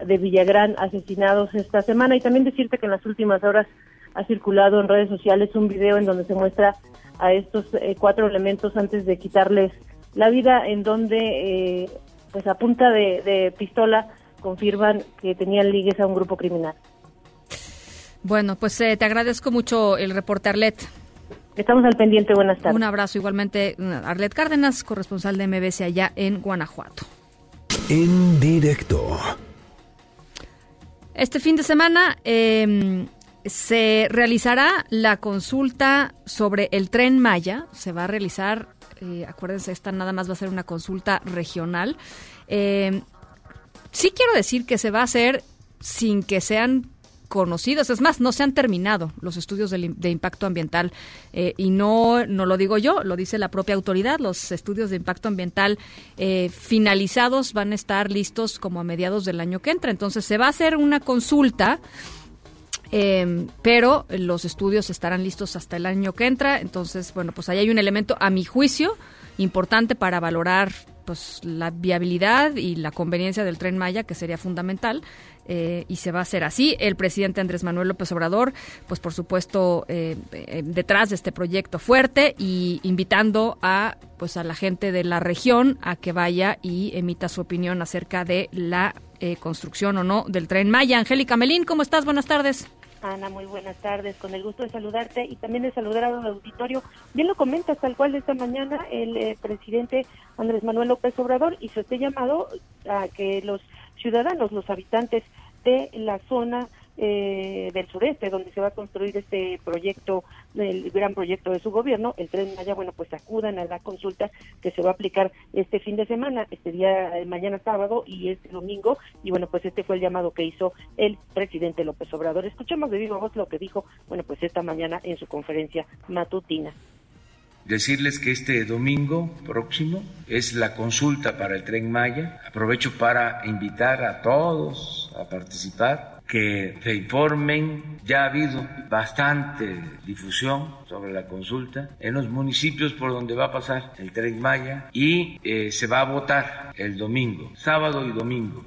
de Villagrán asesinados esta semana y también decirte que en las últimas horas ha circulado en redes sociales un video en donde se muestra a estos eh, cuatro elementos antes de quitarles la vida en donde eh, pues a punta de, pistola confirman que tenían ligues a un grupo criminal.
Bueno, pues eh, te agradezco mucho el reporte Arlet.
Estamos al pendiente, buenas tardes.
Un abrazo igualmente Arlet Cárdenas, corresponsal de MBC allá en Guanajuato.
En directo.
Este fin de semana em, se realizará la consulta sobre el tren Maya. Se va a realizar, eh, acuérdense, esta nada más va a ser una consulta regional. Em, sí quiero decir que se va a hacer sin que sean conocidos. Es más, no se han terminado los estudios de, impacto ambiental eh, y no, no lo digo yo, lo dice la propia autoridad. Los estudios de impacto ambiental eh, finalizados van a estar listos como a mediados del año que entra. Entonces se va a hacer una consulta. Em, pero los estudios estarán listos hasta el año que entra. Entonces, bueno, pues ahí hay un elemento, a mi juicio, importante para valorar pues la viabilidad y la conveniencia del tren Maya, que sería fundamental. Eh, y se va a hacer así. El presidente Andrés Manuel López Obrador, pues por supuesto, eh, eh, detrás de este proyecto fuerte y invitando a pues a la gente de la región a que vaya y emita su opinión acerca de la construcción o no del tren Maya. Angélica Melín, ¿cómo estás? Buenas tardes.
Ana, muy buenas tardes. Con el gusto de saludarte y también de saludar al auditorio. Bien lo comentas, tal cual esta mañana el presidente Andrés Manuel López Obrador hizo este llamado a que los ciudadanos, los habitantes de la zona eh, del sureste, donde se va a construir este proyecto, el gran proyecto de su gobierno, el Tren Maya, bueno, pues acudan a la consulta que se va a aplicar este fin de semana, este día, mañana sábado y este domingo, y bueno, pues este fue el llamado que hizo el presidente López Obrador. Escuchemos de viva voz lo que dijo, bueno, pues esta mañana en su conferencia matutina
decirles que este domingo próximo es la consulta para el tren Maya. Aprovecho para invitar a todos a participar, que se informen. Ya ha habido bastante difusión sobre la consulta en los municipios por donde va a pasar el tren Maya y eh, se va a votar el domingo, sábado y domingo.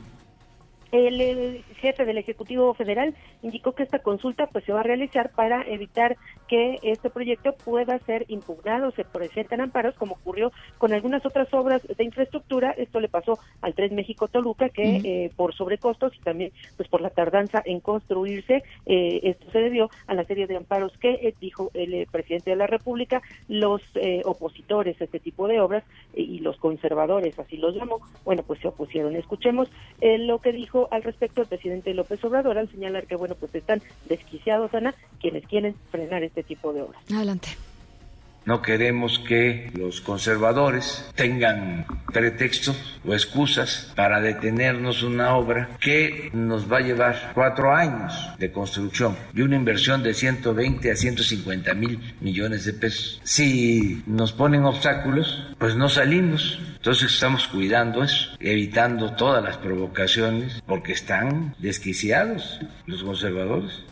El, jefe del Ejecutivo Federal indicó que esta consulta pues se va a realizar para evitar que este proyecto pueda ser impugnado, se presenten amparos como ocurrió con algunas otras obras de infraestructura. Esto le pasó al Tren México Toluca que eh, por sobrecostos y también pues por la tardanza en construirse, eh, esto se debió a la serie de amparos que eh, dijo el presidente de la República, los opositores a este tipo de obras y los conservadores, así los llamó, bueno pues se opusieron. Escuchemos lo que dijo al respecto el presidente López Obrador al señalar que, bueno, pues están desquiciados, Ana, quienes quieren frenar este tipo de obras.
Adelante.
No queremos que los conservadores tengan pretextos o excusas para detenernos una obra que nos va a llevar cuatro años de construcción y una inversión de 120 a 150 mil millones de pesos. Si nos ponen obstáculos, pues no salimos. Entonces estamos cuidando eso, evitando todas las provocaciones, porque están desquiciados los conservadores.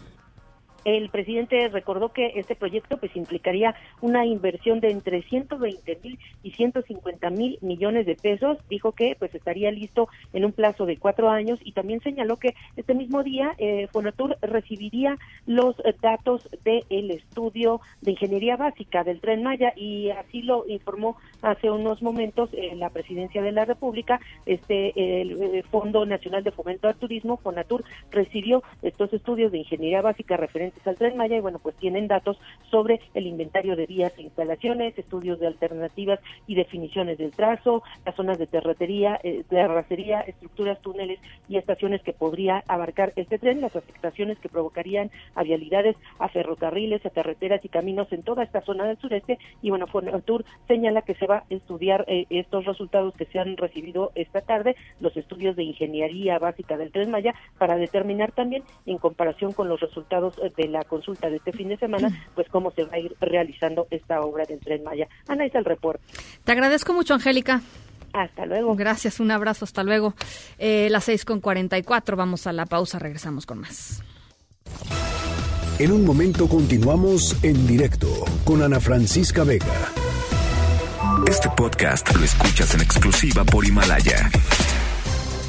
El presidente recordó que este proyecto pues implicaría una inversión de entre 120 mil y 150 mil millones de pesos. Dijo que pues estaría listo en un plazo de cuatro años y también señaló que este mismo día eh, Fonatur recibiría los datos del estudio de ingeniería básica del Tren Maya y así lo informó hace unos momentos eh, la Presidencia de la República. Este el, el, Fondo Nacional de Fomento al Turismo Fonatur recibió estos estudios de ingeniería básica referentes al Tren Maya y bueno, pues tienen datos sobre el inventario de vías e instalaciones, estudios de alternativas y definiciones del trazo, las zonas de terracería, eh, terracería, estructuras, túneles y estaciones que podría abarcar este tren, las afectaciones que provocarían a vialidades, a ferrocarriles, a carreteras y caminos en toda esta zona del sureste. Y bueno, Fonatur señala que se va a estudiar eh, estos resultados que se han recibido esta tarde, los estudios de ingeniería básica del Tren Maya para determinar también en comparación con los resultados de la consulta de este fin de semana, pues cómo se va a ir realizando esta obra del Tren Maya. Ana, es el reporte.
Te agradezco mucho, Angélica.
Hasta luego.
Gracias, un abrazo, hasta luego. Eh, las seis con cuarenta y cuatro, vamos a la pausa, regresamos con más.
En un momento continuamos en directo con Ana Francisca Vega.
Este podcast lo escuchas en exclusiva por Himalaya.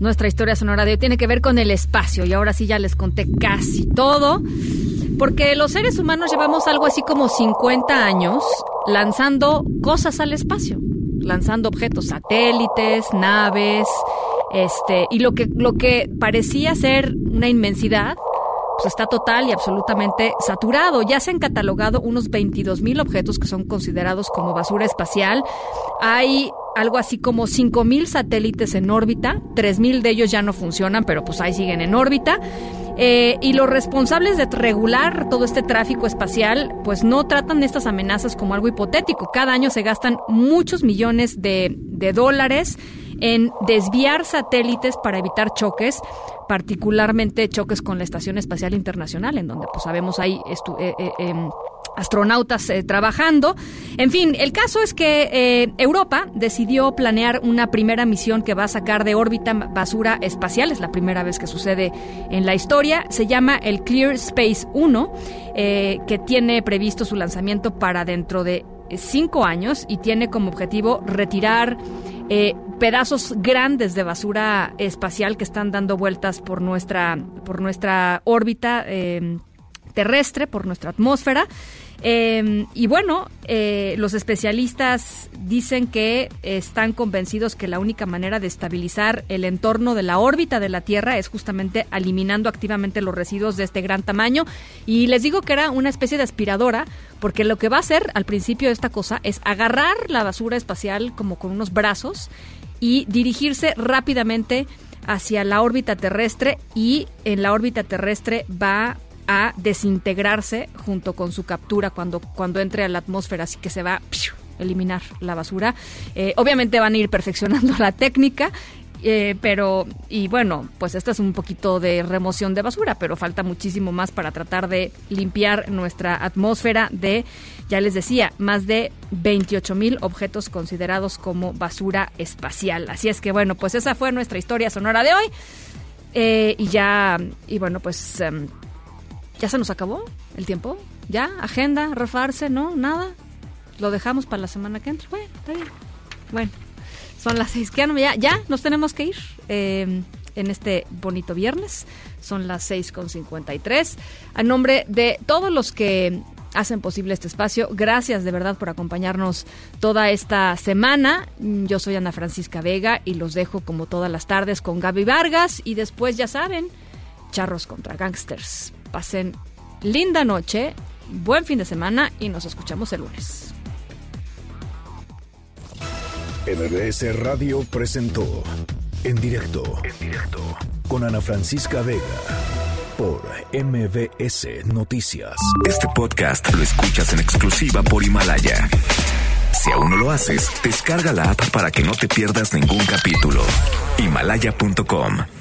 Nuestra historia sonora de hoy tiene que ver con el espacio y ahora sí ya les conté casi todo, porque los seres humanos llevamos algo así como 50 años lanzando cosas al espacio, lanzando objetos, satélites, naves, este, y lo que, lo que parecía ser una inmensidad, pues está total y absolutamente saturado. Ya se han catalogado unos 22 mil objetos que son considerados como basura espacial. Hay algo así como 5.000 satélites en órbita, 3.000 de ellos ya no funcionan, pero pues ahí siguen en órbita. Eh, y los responsables de regular todo este tráfico espacial, pues no tratan estas amenazas como algo hipotético. Cada año se gastan muchos millones de, de dólares en desviar satélites para evitar choques particularmente choques con la Estación Espacial Internacional, en donde pues sabemos hay eh, eh, em, astronautas eh, trabajando. En fin, el caso es que Europa decidió planear una primera misión que va a sacar de órbita basura espacial, es la primera vez que sucede en la historia, se llama el Clear Space 1, que tiene previsto su lanzamiento para dentro de cinco años y tiene como objetivo retirar eh, pedazos grandes de basura espacial que están dando vueltas por nuestra, por nuestra órbita eh, terrestre, por nuestra atmósfera. Eh, y bueno, eh, los especialistas dicen que están convencidos que la única manera de estabilizar el entorno de la órbita de la Tierra es justamente eliminando activamente los residuos de este gran tamaño. Y les digo que era una especie de aspiradora, porque lo que va a hacer al principio de esta cosa es agarrar la basura espacial como con unos brazos y dirigirse rápidamente hacia la órbita terrestre y en la órbita terrestre va a desintegrarse junto con su captura cuando, cuando entre a la atmósfera, así que se va a eliminar la basura. Eh, obviamente van a ir perfeccionando la técnica. Eh, pero, y bueno, pues esta es un poquito de remoción de basura, pero falta muchísimo más para tratar de limpiar nuestra atmósfera de, ya les decía, más de 28 mil objetos considerados como basura espacial. Así es que bueno, pues esa fue nuestra historia sonora de hoy. Eh, y ya, y bueno, pues em, ¿Ya se nos acabó el tiempo? ¿Ya? ¿Agenda? ¿Refarse? ¿No? ¿Nada? ¿Lo dejamos para la semana que entra? Bueno, está bien. Bueno, son las seis. Ya, ya nos tenemos que ir em, en este bonito viernes. Son las seis con cincuenta y tres. A nombre de todos los que hacen posible este espacio. Gracias de verdad por acompañarnos toda esta semana. Yo soy Ana Francisca Vega y los dejo como todas las tardes con Gaby Vargas y después ya saben, charros contra gangsters pasen linda noche, buen fin de semana y nos escuchamos el lunes.
MBS Radio presentó en directo, en directo con Ana Francisca Vega por MBS Noticias.
Este podcast lo escuchas en exclusiva por Himalaya. Si aún no lo haces, descarga la app para que no te pierdas ningún capítulo. Himalaya.com